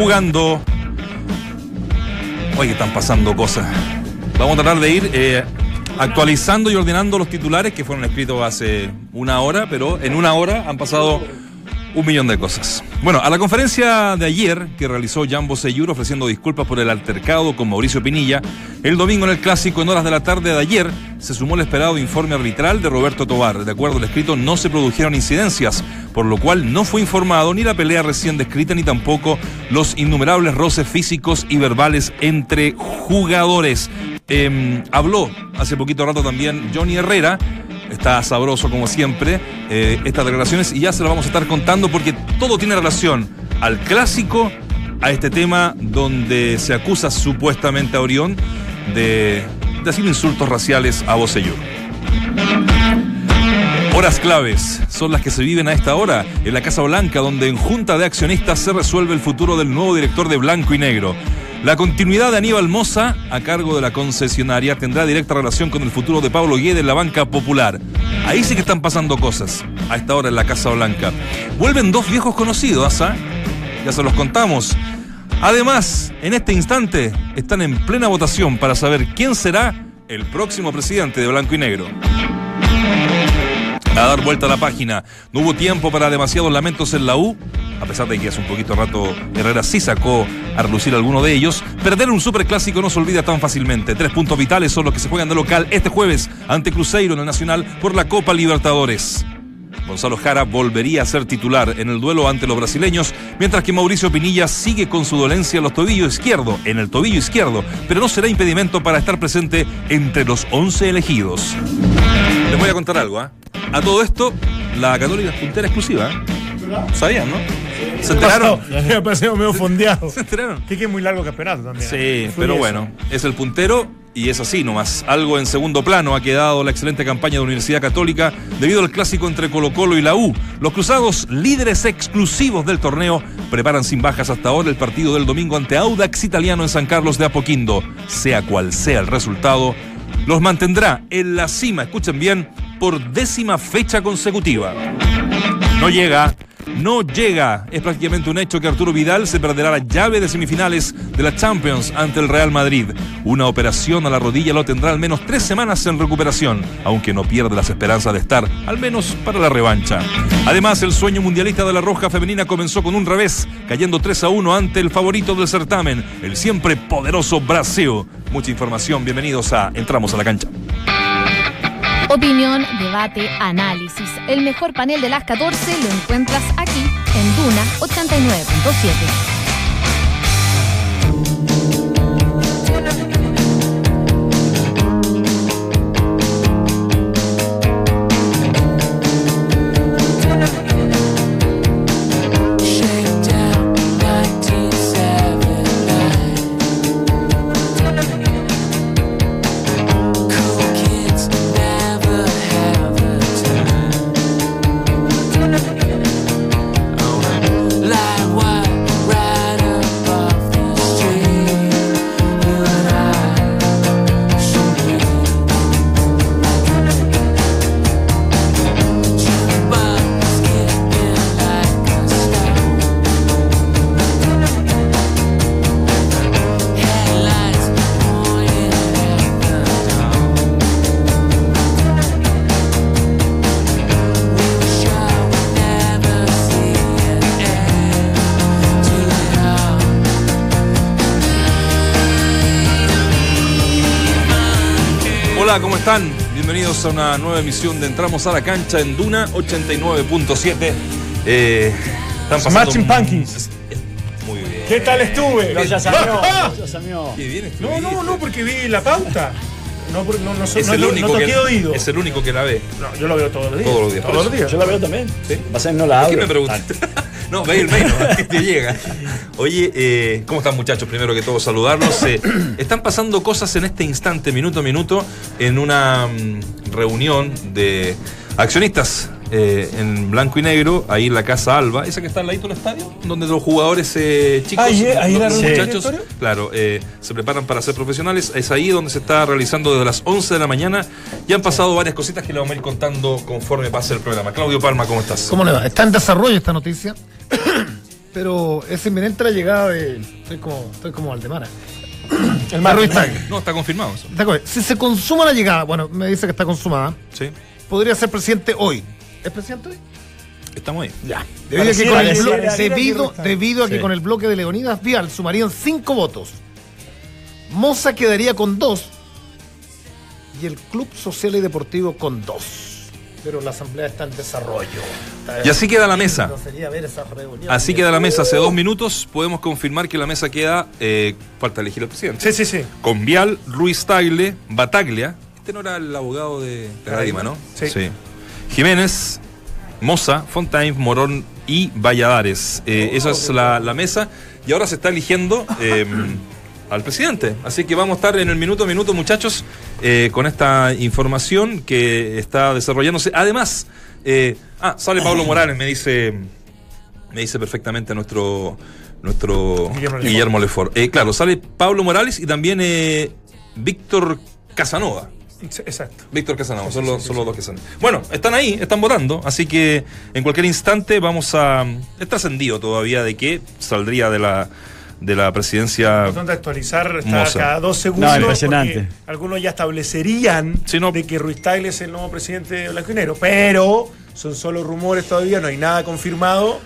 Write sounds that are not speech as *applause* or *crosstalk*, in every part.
jugando. Hoy están pasando cosas. Vamos a tratar de ir eh, actualizando y ordenando los titulares que fueron escritos hace una hora, pero en una hora han pasado un millón de cosas. Bueno, a la conferencia de ayer que realizó Jambo Seyur ofreciendo disculpas por el altercado con Mauricio Pinilla, el domingo en el clásico en horas de la tarde de ayer se sumó el esperado informe arbitral de Roberto Tobar. De acuerdo al escrito, no se produjeron incidencias, por lo cual no fue informado ni la pelea recién descrita ni tampoco los innumerables roces físicos y verbales entre jugadores. Em, habló hace poquito rato también Johnny Herrera está sabroso como siempre eh, estas declaraciones y ya se lo vamos a estar contando porque todo tiene relación al clásico, a este tema donde se acusa supuestamente a Orión de, de hacer insultos raciales a Bocellur. Horas claves son las que se viven a esta hora en la Casa Blanca, donde en junta de accionistas se resuelve el futuro del nuevo director de Blanco y Negro. La continuidad de Aníbal Moza a cargo de la concesionaria tendrá directa relación con el futuro de Pablo Guede en la banca popular. Ahí sí que están pasando cosas a esta hora en la Casa Blanca. Vuelven dos viejos conocidos, ¿ah? Ya se los contamos. Además, en este instante están en plena votación para saber quién será el próximo presidente de Blanco y Negro a dar vuelta a la página. No hubo tiempo para demasiados lamentos en la U, a pesar de que hace un poquito rato Herrera sí sacó a relucir alguno de ellos. Perder un superclásico no se olvida tan fácilmente. Tres puntos vitales son los que se juegan de local este jueves ante Cruzeiro en el Nacional por la Copa Libertadores. Gonzalo Jara volvería a ser titular en el duelo ante los brasileños, mientras que Mauricio Pinilla sigue con su dolencia en los tobillos izquierdo, en el tobillo izquierdo, pero no será impedimento para estar presente entre los 11 elegidos. Les voy a contar algo, ¿ah? A todo esto, la Católica es puntera exclusiva. ¿eh? ¿Sabían, no? Se enteraron. *laughs* Me pareció medio fondeado. Se enteraron. Que es muy largo campeonato también. Sí, ¿eh? pero bueno, es el puntero y es así nomás. Algo en segundo plano ha quedado la excelente campaña de la Universidad Católica debido al clásico entre Colo Colo y la U. Los cruzados, líderes exclusivos del torneo, preparan sin bajas hasta ahora el partido del domingo ante Audax Italiano en San Carlos de Apoquindo. Sea cual sea el resultado, los mantendrá en la cima, escuchen bien, por décima fecha consecutiva. No llega, no llega. Es prácticamente un hecho que Arturo Vidal se perderá la llave de semifinales de la Champions ante el Real Madrid. Una operación a la rodilla lo tendrá al menos tres semanas en recuperación, aunque no pierde las esperanzas de estar, al menos para la revancha. Además, el sueño mundialista de la Roja Femenina comenzó con un revés, cayendo 3 a 1 ante el favorito del certamen, el siempre poderoso Brasil. Mucha información, bienvenidos a Entramos a la cancha. Opinión, debate, análisis. El mejor panel de las 14 lo encuentras aquí en Duna 89.7. Bienvenidos a una nueva emisión de Entramos a la cancha en Duna 89.7. Eh, están Smashing Pumpkins. Muy bien. ¿Qué tal estuve? No, ya *laughs* salió, ya salió. Qué bien No, no, no, porque vi la pauta. No, no, no, Es no, el, no único toqué que, oído. es el único que la ve. No, yo lo veo todos los días. Todos los días, Todos los días. Yo la veo también. ¿Sí? Pasa que no la ¿Por qué abro. me preguntaste? *laughs* No, ve el mail, ¿no? que te llega. Oye, eh, ¿cómo están muchachos? Primero que todo, saludarlos. Eh, están pasando cosas en este instante, minuto a minuto, en una mm, reunión de accionistas eh, en blanco y negro, ahí en la Casa Alba, esa que está al ladito del estadio, donde los jugadores eh, chicos, Ahí, eh, ahí los reunión, muchachos, claro, eh, se preparan para ser profesionales. Es ahí donde se está realizando desde las 11 de la mañana. Ya han pasado varias cositas que le vamos a ir contando conforme pase el programa. Claudio Palma, ¿cómo estás? ¿Cómo le va? Está en desarrollo esta noticia. *coughs* pero es inminente la llegada de. Estoy como, estoy como Aldemara. *clears throat* El. Instagram. No, está confirmado eso. De acuerdo. Si se consuma la llegada, bueno, me dice que está consumada, Sí, podría ser presidente hoy. ¿Es presidente hoy? estamos ahí. Ya. Debido a que con el blo- debido, a que Sí. con el bloque de Leonidas Vial sumarían cinco votos. Moza quedaría con dos y el Club Social y Deportivo con dos. Pero la asamblea está en desarrollo. Está- Y así queda la mesa. No sería ver esa reunión. Así queda la mesa. Hace dos minutos podemos confirmar que la mesa queda. eh, falta elegir al presidente. Sí, sí, sí. Con Vial, Ruiz Tagle, Bataglia. Este no era el abogado de, de Radima, ¿no? Sí. Jiménez, Moza, Fontaine, Morón y Valladares. Eh, esa es la, la mesa. Y ahora se está eligiendo eh, al presidente. Así que vamos a estar en el minuto a minuto, muchachos, eh, con esta información que está desarrollándose. Además, eh, ah, sale Pablo Morales, me dice, me dice perfectamente nuestro nuestro Guillermo Guillermo, Lefort. Eh, claro, sale Pablo Morales y también eh, Víctor Casanova. Exacto. Víctor Casanova, son, los, son los dos que salen. Bueno, están ahí, están votando, así que en cualquier instante vamos a. Es trascendido todavía de que saldría de la, de la presidencia. Importante actualizar, está cada dos segundos. No, impresionante. Algunos ya establecerían no. de que Ruiz Tagle es el nuevo presidente de Blanco y Negro, pero son solo rumores todavía, no hay nada confirmado.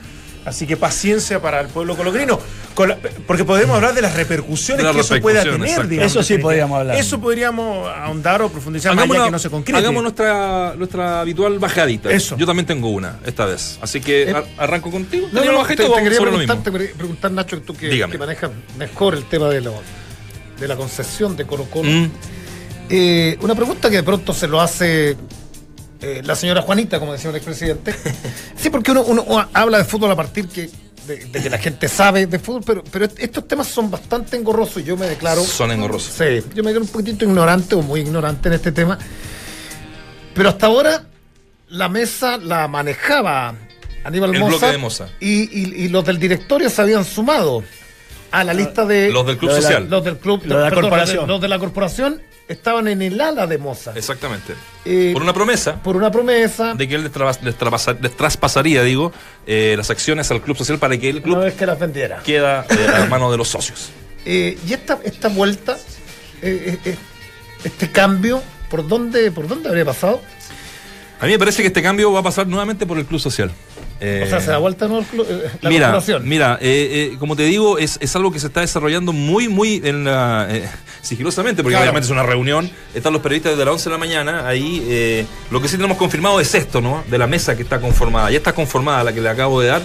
Así que paciencia para el pueblo colocrino. Con la- porque podemos hablar de las repercusiones De las que eso pueda tener. digamos, Eso sí podríamos hablar. Eso podríamos ahondar o profundizar más allá una- que no se concrete. hagamos nuestra, nuestra habitual bajadita. Eso. Yo también tengo una, esta vez. Así que Eh, ar- arranco contigo. No, ¿Tenía no, te, te quería lo preguntar, te Nacho, tú que manejas mejor el tema de, lo, de la concesión de Colo Colo. Mm, Eh, una pregunta que de pronto se lo hace eh, la señora Juanita, como decía el expresidente. *laughs* sí, porque uno, uno habla de fútbol a partir que, de, de que la gente sabe de fútbol, pero, pero estos temas son bastante engorrosos y yo me declaro... Son engorrosos. Sí, yo me declaro un poquitito ignorante o muy ignorante en este tema. Pero hasta ahora la mesa la manejaba Aníbal El Moza. bloque de Moza. Y, y- y los del directorio se habían sumado a la lista de... Los del Club Lo de la- Social. Los del club, Lo de la perdón, corporación. Los de, los de la corporación estaban en el ala de Moza. Exactamente. Eh, Por una promesa por una promesa. de que él les, trabas- les traspasaría, digo, eh, las acciones al Club Social para que el Una club vez que las vendiera. queda eh, a mano de los socios. *laughs* Eh, y esta, esta vuelta, eh, eh, eh, este cambio, ¿por dónde, ¿por dónde habría pasado? A mí me parece que este cambio va a pasar nuevamente por el Club Social. Eh, o sea, se da vuelta ¿no? eh, la mira, mira eh, eh, como te digo, es, es algo que se está desarrollando muy, muy en la, eh, *laughs* sigilosamente, porque Claro. obviamente es una reunión. Están los periodistas desde las 11 de la mañana. Ahí eh, lo que sí tenemos confirmado es esto, ¿no? De la mesa que está conformada. Ya está conformada la que le acabo de dar.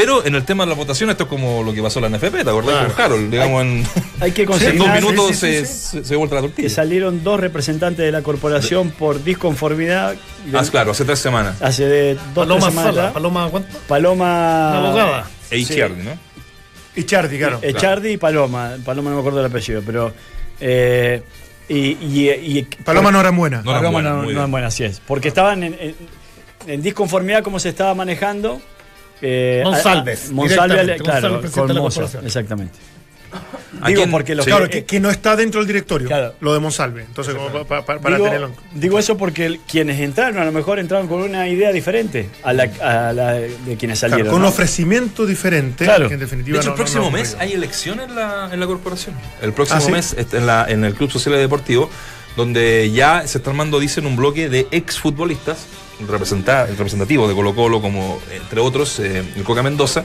Pero en el tema de la votación, esto es como lo que pasó en la NFP, ¿te acordás Claro. con Harold? Digamos, en, Hay que *laughs* en dos minutos sí, sí, se, sí. se, se vuelta la que tortilla. salieron dos representantes de la corporación por disconformidad. Ah, claro, hace tres semanas. Hace de dos Paloma tres semanas Sala. Paloma, ¿cuánto? Paloma. Una abogada. E Izquierdi, ¿no? Y Chardi, claro. Echardi y Paloma. Paloma no me acuerdo el apellido, pero. eh, y, y- y- Paloma no era buena. No eran Paloma buenas, no, no eran buenas, así es. Porque estaban en, en- en disconformidad cómo se estaba manejando. Eh, Monsalves, a- a- Monsalve, directamente, claro, con de exactamente. ¿A Digo, porque los Sí. Claro, que, que no está dentro del directorio, Claro. lo de Monsalve. Entonces, como para digo, tenerlo digo eso porque el- quienes entraron a lo mejor entraron con una idea diferente a la, a la de quienes Claro, salieron. con un ofrecimiento diferente, Claro. que en De definitiva hecho, no- el próximo no- no mes hay elecciones en la, en la corporación. El próximo ¿Ah, sí? mes en, la, en el Club Social y Deportivo, donde ya se está armando, dicen, un bloque de exfutbolistas, el representativo de Colo Colo, como entre otros, eh, el Coca Mendoza.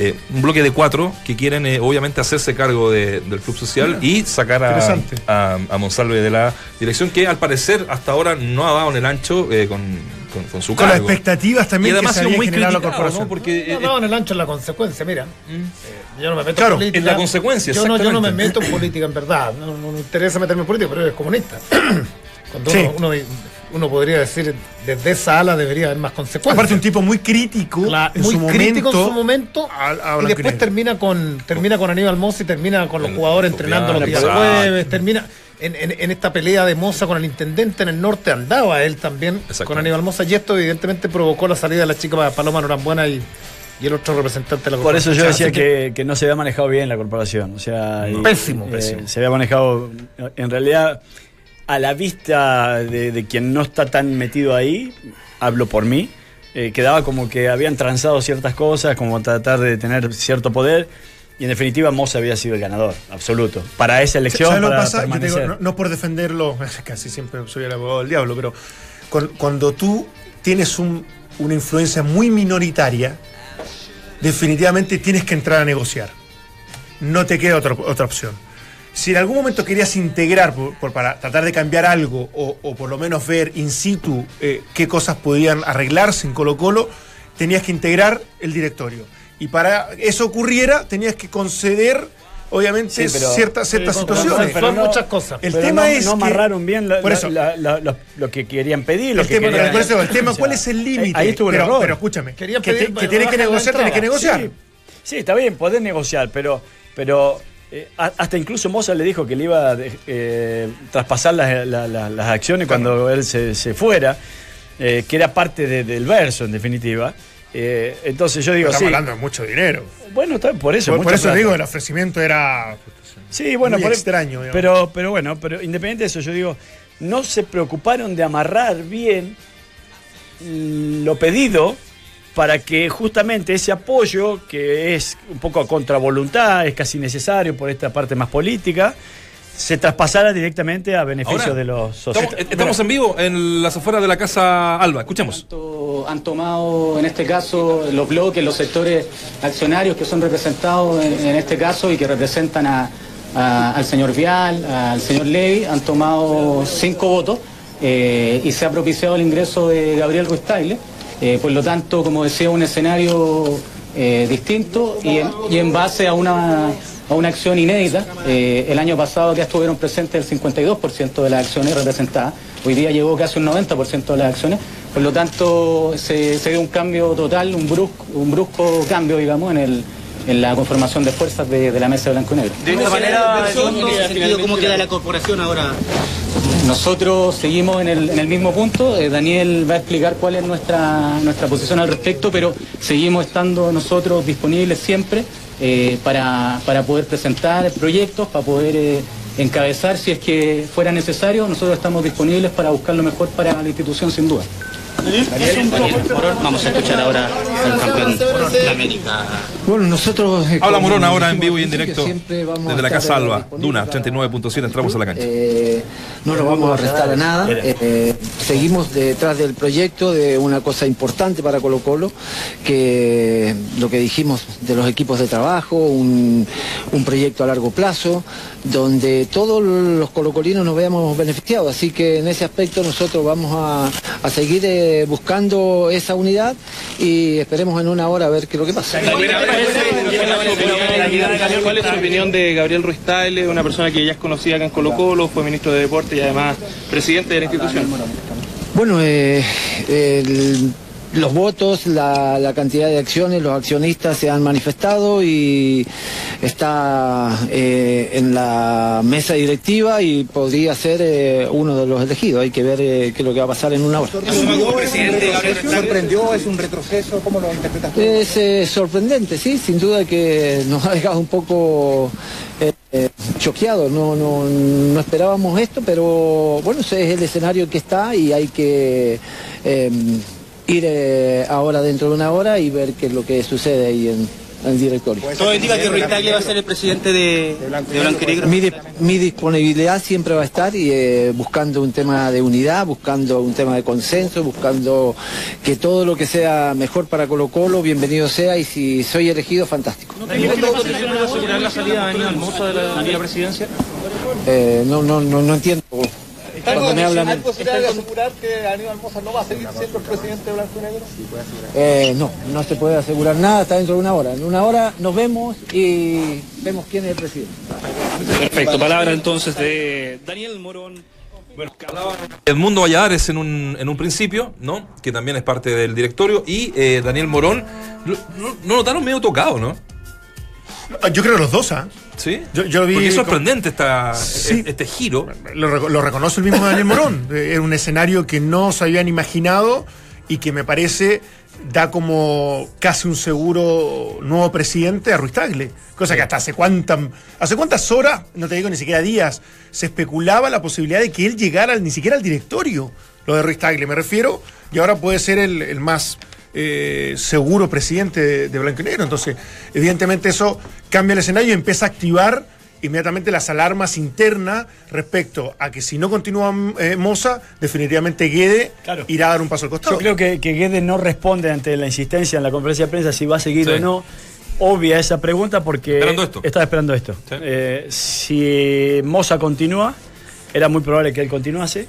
eh, un bloque de cuatro que quieren eh, obviamente hacerse cargo de- del club social y sacar a, a, a Monsalve de la dirección que al parecer hasta ahora no ha dado en el ancho eh, con, con- con su Con las cargo. expectativas y también que además se ha sido había muy la corporación. ¿no? Porque No, eh, no, en el ancho en la consecuencia, mira. Eh, yo no me meto Claro, en política. en la consecuencia, yo no, yo no me meto en política, en verdad. No, no me interesa meterme en política, pero eres comunista. *clears throat* Cuando Sí. uno, uno, uno podría decir, desde esa ala debería haber más consecuencias. Aparte, un tipo muy crítico en muy su crítico momento. en su momento a- a y después termina con termina con Aníbal Mosa y termina con los El- jugadores entrenando los días jueves termina en, en- en esta pelea de Moza con el intendente en el norte andaba él también con Aníbal Mosa y esto evidentemente provocó la salida de la chica Paloma Norambuena y, y el otro representante de la Por eso yo corporación. decía que, que no se había manejado bien la corporación. O sea, y- Pésimo, eh, pésimo. Se había manejado, en realidad, a la vista de, de quien no está tan metido ahí, hablo por mí, eh, quedaba como que habían transado ciertas cosas, como tratar de tener cierto poder. Y en definitiva, Moza había sido el ganador, absoluto. Para esa elección. No, no por defenderlo, *laughs* casi siempre soy el abogado del diablo, pero con- cuando tú tienes un- una influencia muy minoritaria, definitivamente tienes que entrar a negociar. No te queda otra, otra opción. Si en algún momento querías integrar por- por- para tratar de cambiar algo o, o por lo menos ver in situ eh, qué cosas podían arreglarse en Colo Colo, tenías que integrar el directorio. Y para eso ocurriera, tenías que conceder, obviamente, Sí, pero- ciertas, ciertas situaciones. Son muchas cosas. El Pero tema no, es no que- amarraron bien la- por eso. la- la- lo, lo que querían pedir. Lo el que tema, querían- por eso, el tema, O sea, ¿cuál es el límite? Ahí estuvo el pero, error. pero escúchame, Querían que, pedir te- que tienes que negociar, tienes que negociar. Sí, sí, está bien, podés negociar, pero, pero eh, hasta incluso Moza le dijo que le iba a eh, traspasar las, la- la- las acciones cuando él se, se fuera, eh, que era parte de- del verso, en definitiva. Eh, entonces yo digo, Estamos sí. hablando de mucho dinero. Bueno, por eso. Por, eso plata. digo, el ofrecimiento era. Sí, bueno, muy por- extraño, digamos. Pero, pero bueno, pero independiente de eso, yo digo, no se preocuparon de amarrar bien lo pedido para que justamente ese apoyo, que es un poco a contravoluntad, es casi necesario por esta parte más política, se traspasara directamente a beneficio Ahora, de los socios. Estamos, estamos en vivo en las afueras de la Casa Alba. Escuchemos. Han tomado en este caso los bloques, los sectores accionarios que son representados en, en este caso y que representan a- a- al señor Vial, al señor Levy, han tomado cinco votos eh, y se ha propiciado el ingreso de Gabriel Ruiz Tagle. Eh, por lo tanto, como decía, un escenario eh, distinto y en, y en base a una, a una acción inédita. Eh, el año pasado ya estuvieron presentes el 52% de las acciones representadas, hoy día llegó casi un 90% de las acciones, por lo tanto se, se dio un cambio total, un brusco, un brusco cambio, digamos, en, el, en la conformación de fuerzas de, de la mesa de blanco y negro. De esta manera, en ese sentido, ¿cómo queda la corporación ahora? Nosotros seguimos en el, mismo punto. eh, Daniel va a explicar cuál es nuestra, nuestra posición al respecto, pero seguimos estando nosotros disponibles siempre eh, para, para poder presentar proyectos, para poder eh, encabezar si es que fuera necesario. Nosotros estamos disponibles para buscar lo mejor para la institución, sin duda. Daniel Morón, vamos a escuchar ahora al campeón de América. Bueno, nosotros. eh, Habla Morón ahora en vivo y en directo desde la Casa Alba. Duna para- 89.7. Entramos a la cancha. Eh, no nos vamos a restar a nada. Eh, seguimos detrás del proyecto de una cosa importante para Colo Colo, que lo que dijimos de los equipos de trabajo, un, un proyecto a largo plazo, donde todos los colocolinos nos veamos beneficiados. Así que en ese aspecto nosotros vamos a, a seguir eh, buscando esa unidad y esperemos en una hora a ver qué es lo que pasa. ¿Cuál es su opinión de Gabriel Ruiz Tagle, una persona que ya es conocida acá en Colo Colo, fue ministro de Deporte y además presidente de la institución? Bueno, eh, el- los votos, la, la cantidad de acciones, los accionistas se han manifestado y está eh, en la mesa directiva y podría ser eh, uno de los elegidos. Hay que ver eh, qué es lo que va a pasar en una hora. sorprendió? ¿Es un retroceso? ¿Cómo lo interpretas? Es eh, sorprendente, sí, sin duda que nos *laughs* ha dejado un poco eh, choqueados. No, no, no esperábamos esto, pero bueno, ese es el escenario que está y hay que eh, ir eh, ahora dentro de una hora y ver qué es lo que sucede ahí en, en el directorio. Todo indica que Ruiz Tagle va a ser el presidente de, de Blanco y Negro. Mi, di- mi disponibilidad siempre va a estar y eh, buscando un tema de unidad, buscando un tema de consenso, buscando que todo lo que sea mejor para Colo Colo, bienvenido sea y si soy elegido, fantástico. asegurar la salida de Daniel Almozo de la, de la presidencia? Eh, no, no, no, no entiendo. Cuando me hablan... posibilidad de asegurar que Aníbal Moza no va a seguir siendo el presidente de Blanco y Negro? Eh, no, no se puede asegurar nada, está dentro de una hora. En una hora nos vemos y vemos quién es el presidente. Perfecto, palabra entonces de Daniel Morón. Edmundo Valladares en un, en un principio, ¿no? Que también es parte del directorio. Y eh, Daniel Morón. Lo, no, no notaron medio tocado, ¿no? Yo creo los dos, ¿ah? Sí. Yo, yo vi. Porque es sorprendente esta, Sí. este giro. Lo, lo reconoce el mismo Daniel Morón. *laughs* Eh, Era un escenario que no se habían imaginado y que me parece da como casi un seguro nuevo presidente a Ruiz Tagle. Cosa que hasta hace cuántas, hace cuántas horas, no te digo ni siquiera días, se especulaba la posibilidad de que él llegara ni siquiera al directorio, lo de Ruiz Tagle, me refiero, y ahora puede ser el, el más eh, seguro presidente de, de Blanco y Negro. Entonces, evidentemente eso cambia el escenario y empieza a activar inmediatamente las alarmas internas respecto a que si no continúa eh, Moza, definitivamente Guede Claro. irá a dar un paso al costado. Yo creo que, que Guedes no responde ante la insistencia en la conferencia de prensa si va a seguir Sí. o no. Obvia esa pregunta porque Esperando esto. estaba esperando esto. Sí. Eh, si Moza continúa, era muy probable que él continuase.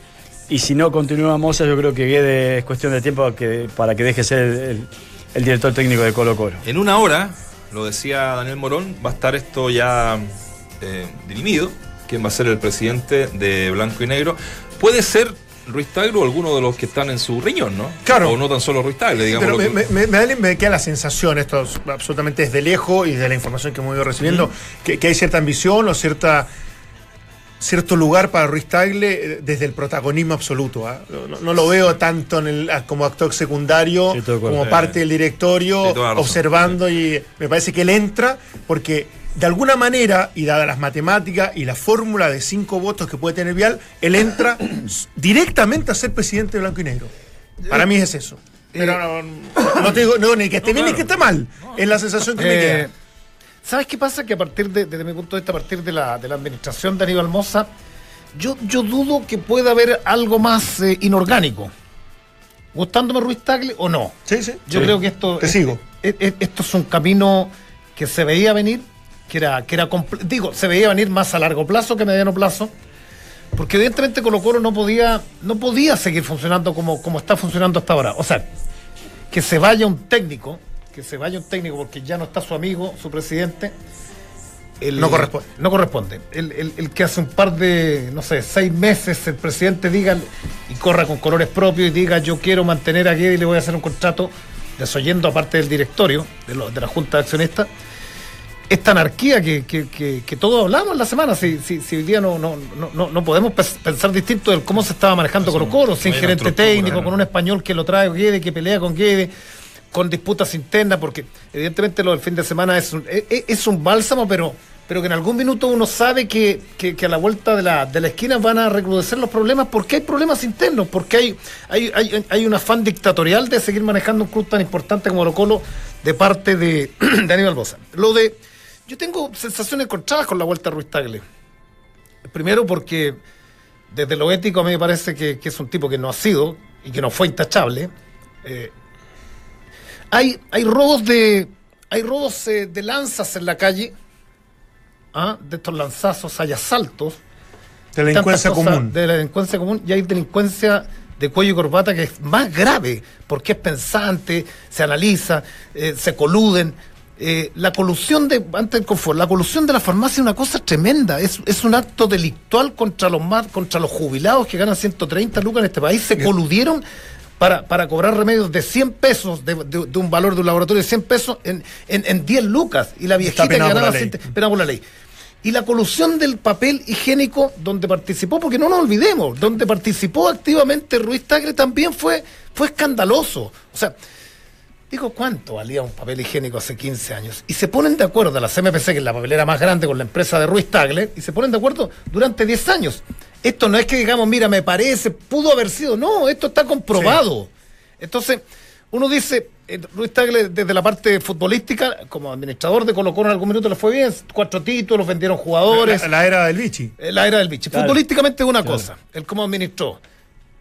Y si no continúa Moza, yo creo que Guedes es cuestión de tiempo que, para que deje ser el, el- el director técnico de Colo Colo. En una hora, lo decía Daniel Morón, va a estar esto ya eh, dirimido. ¿Quién va a ser el presidente de Blanco y Negro? Puede ser Ruiz Tagle o alguno de los que están en su riñón, ¿no? Claro. O no tan solo Ruiz Tagle, digamos. Pero me, que- me- me- me da- me queda la sensación, esto es absolutamente desde lejos y de la información que hemos ido recibiendo, que, que hay cierta ambición o cierta cierto lugar para Ruiz Tagle eh, desde el protagonismo absoluto. ¿ah? No, lo veo tanto en el, ah, como actor secundario, Sí, como Eh, parte del directorio, observando y me parece que él entra porque de alguna manera, y dadas las matemáticas y la fórmula de cinco votos que puede tener Vial, él entra *coughs* directamente a ser presidente de Blanco y Negro. Para mí es eso. Pero no, no te digo no, ni que esté bien ni que esté mal. Es la sensación que me Eh, queda. ¿Sabes qué pasa? Que a partir de, desde mi punto de vista, a partir de la, de la administración de Aníbal Moza, yo, yo dudo que pueda haber algo más eh, inorgánico. ¿Gustándome Ruiz Tagle o no? Sí, sí. Yo Sí. creo que esto, Te es- sigo. es- es- esto es un camino que se veía venir, que era, que era digo, se veía venir más a largo plazo que a mediano plazo, porque evidentemente Colo Colo no podía, no podía seguir funcionando como, como está funcionando hasta ahora. O sea, que se vaya un técnico, que se vaya un técnico porque ya no está su amigo, su presidente. el- No corresponde. No corresponde. El, el- el que hace un par de, no sé, seis meses el presidente diga y corra con colores propios y diga yo quiero mantener a Guedes y le voy a hacer un contrato, desoyendo aparte del directorio, de, lo- de la Junta de Accionistas, esta anarquía que, que- que- que todos hablamos en la semana, si, si, si hoy día no, no, no, no, no podemos pensar distinto de cómo se estaba manejando Colo Colo, sin gerente técnico, con un español que lo trae Guedes, que pelea con Guedes, con disputas internas, porque evidentemente lo del fin de semana es un, es, es un bálsamo, pero, pero que en algún minuto uno sabe que, que- a la vuelta de la, de la esquina van a recrudecer los problemas, porque hay problemas internos, porque hay, hay, hay, hay un afán dictatorial de seguir manejando un club tan importante como Colo Colo de parte de, *clears throat* de Aníbal Bosa. Lo de yo tengo sensaciones encontradas con la vuelta a Ruiz Tagle. Primero porque desde lo ético a mí me parece que, que es un tipo que no ha sido y que no fue intachable. Eh, hay, hay robos de hay robos eh, de lanzas en la calle, ¿ah? de estos lanzazos, hay asaltos. Delincuencia común. De la delincuencia común y hay delincuencia de cuello y corbata que es más grave porque es pensante, se analiza, eh, se coluden. Eh, la colusión de antes del confort, la colusión de la farmacia es una cosa tremenda, es, es un acto delictual contra los más, contra los jubilados que ganan 130 lucas en este país, se coludieron para, para cobrar remedios de 100 pesos, de, de- de un valor de un laboratorio de 100 pesos en, en, en 10 lucas, y la viejita que ganaba la ley. 100 penado por la ley. Y la colusión del papel higiénico donde participó, porque no nos olvidemos, donde participó activamente Ruiz Tagle también fue, fue escandaloso. O sea, digo, ¿cuánto valía un papel higiénico hace 15 años? Y se ponen de acuerdo, la CMPC, que es la papelera más grande con la empresa de Ruiz Tagle, y se ponen de acuerdo durante 10 años. Esto no es que digamos, mira, me parece, pudo haber sido, no, esto está comprobado. Entonces, uno dice, eh, Luis Tagle, desde la parte futbolística, como administrador de Colo Colo en algún minuto le fue bien, cuatro títulos, vendieron jugadores, La, la era del bichi. eh, la era del bicho. Claro. Futbolísticamente es una cosa, el cómo administró,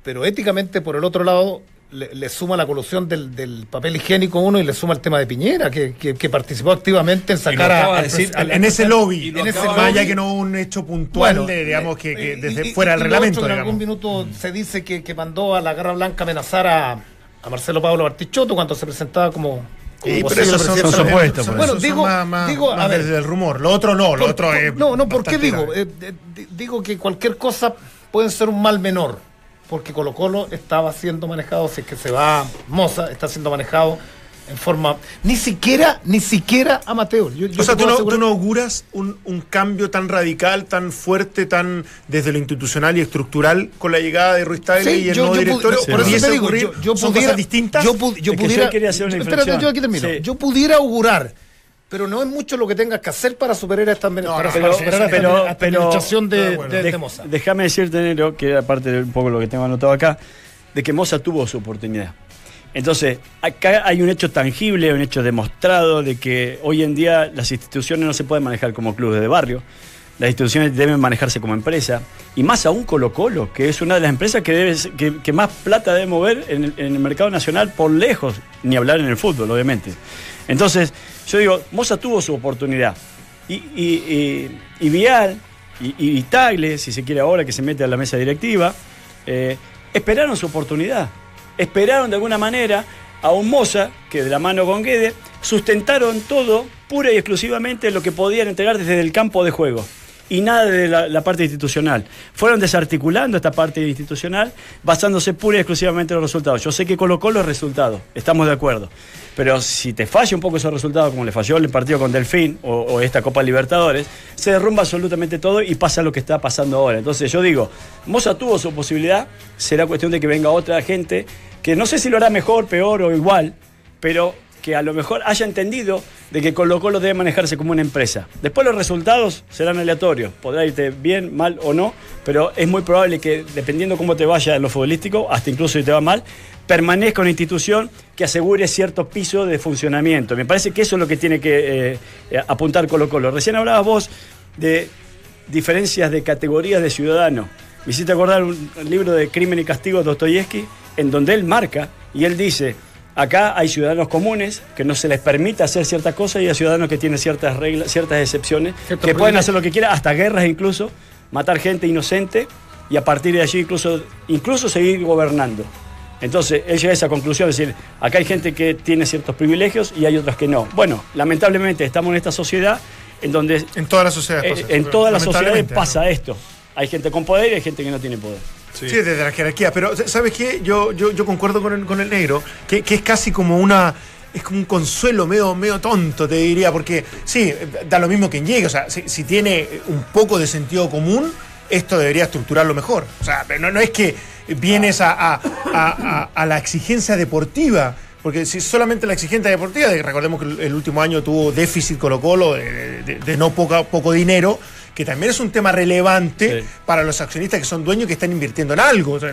pero éticamente, por el otro lado, le, le suma la colusión del, del papel higiénico uno y le suma el tema de Piñera, que, que- que participó activamente en sacar a, decir, al- en ese lobby, lo en ese más allá que no un hecho puntual, Bueno, de, digamos, que, eh, que desde y- fuera del reglamento, otro, En algún minuto se dice que, que mandó a la Garra Blanca a amenazar a, a Marcelo Pablo Bartichotto cuando se presentaba como, pero son, son supuestos, son- pues. Bueno, digo- más, más- digo, a ver. desde el rumor. Lo otro no, lo Por- otro por- es. no, no, ¿por qué digo? Eh, eh, di- digo que cualquier cosa puede ser un mal menor, porque Colo Colo estaba siendo manejado, si es que se va Moza, está siendo manejado en forma ni siquiera, ni siquiera amateur. Yo- yo o sea, tú no, asegurar- tú no auguras un, un cambio tan radical, tan fuerte, tan desde lo institucional y estructural con la llegada de Ruiz Tagle Sí, y el yo- nuevo directorio. yo- por eso ¿Pudiese te digo, ocurrir? yo, yo ¿Son pudiera, cosas distintas? Yo, pu- yo Es que pudiera, yo quería hacer una espérate, inflexión. yo aquí termino. Sí. Yo pudiera augurar, pero no es mucho lo que tengas que hacer para superar esta, No, para, no, para pero- superar pero- esta pero- administración de, bueno. de- de Dej- Moza. Déjame decirte, Nero, que aparte de un poco lo que tengo anotado acá, de que Moza tuvo su oportunidad. Entonces, acá hay un hecho tangible, un hecho demostrado de que hoy en día las instituciones no se pueden manejar como clubes de barrio. Las instituciones deben manejarse como empresa. Y más aún Colo Colo, que es una de las empresas que, debe, que, que más plata debe mover en el, en el mercado nacional por lejos, ni hablar en el fútbol, obviamente. Entonces, yo digo, Moza tuvo su oportunidad. Y, y, y, y Vial y, y Tagle, si se quiere ahora que se mete a la mesa directiva, eh, esperaron su oportunidad. Esperaron de alguna manera a un Moza que de la mano con Guede sustentaron todo pura y exclusivamente lo que podían entregar desde el campo de juego y nada de la, parte institucional. Fueron desarticulando esta parte institucional basándose pura y exclusivamente en los resultados. Yo sé que colocó los resultados, estamos de acuerdo. Pero si te falla un poco esos resultados, como le falló el partido con Delfín o, o, esta Copa Libertadores, se derrumba absolutamente todo y pasa lo que está pasando ahora. Entonces yo digo, Moza tuvo su posibilidad, será cuestión de que venga otra gente que no sé si lo hará mejor, peor o igual, pero que a lo mejor haya entendido de que Colo Colo debe manejarse como una empresa. Después los resultados serán aleatorios, podrá irte bien, mal o no, pero es muy probable que dependiendo cómo te vaya en lo futbolístico, hasta incluso si te va mal, permanezca una institución que asegure cierto piso de funcionamiento. Me parece que eso es lo que tiene que eh, apuntar Colo Colo. Recién hablabas vos de diferencias de categorías de ciudadano. Me hiciste acordar un libro de Crimen y Castigo de Dostoyevsky, en donde él marca y él dice, Acá hay ciudadanos comunes que no se les permite hacer ciertas cosas y hay ciudadanos que tienen ciertas reglas, ciertas excepciones, Cierto que pueden hacer lo que quieran, hasta guerras incluso, matar gente inocente y a partir de allí incluso, incluso seguir gobernando. Entonces, él llega a esa conclusión, es decir, acá hay gente que tiene ciertos privilegios y hay otras que no. Bueno, lamentablemente estamos en esta sociedad en donde... En todas las sociedades. Eh, en todas las sociedades pasa ¿no? esto. Hay gente con poder y hay gente que no tiene poder. Sí. desde la jerarquía. Pero, ¿sabes qué? Yo, yo, yo concuerdo con el, con el negro, que, que, es casi como una. Es como un consuelo medio, medio tonto, te diría, porque sí, da lo mismo quien llegue. O sea, si, si tiene un poco de sentido común, esto debería estructurarlo mejor. O sea, no, no es que vienes a, a, a, a la exigencia deportiva. Porque si solamente la exigencia deportiva, recordemos que el último año tuvo déficit Colo Colo de, de, de no poca, poco dinero, que también es un tema relevante sí. para los accionistas que son dueños que están invirtiendo en algo. O sea,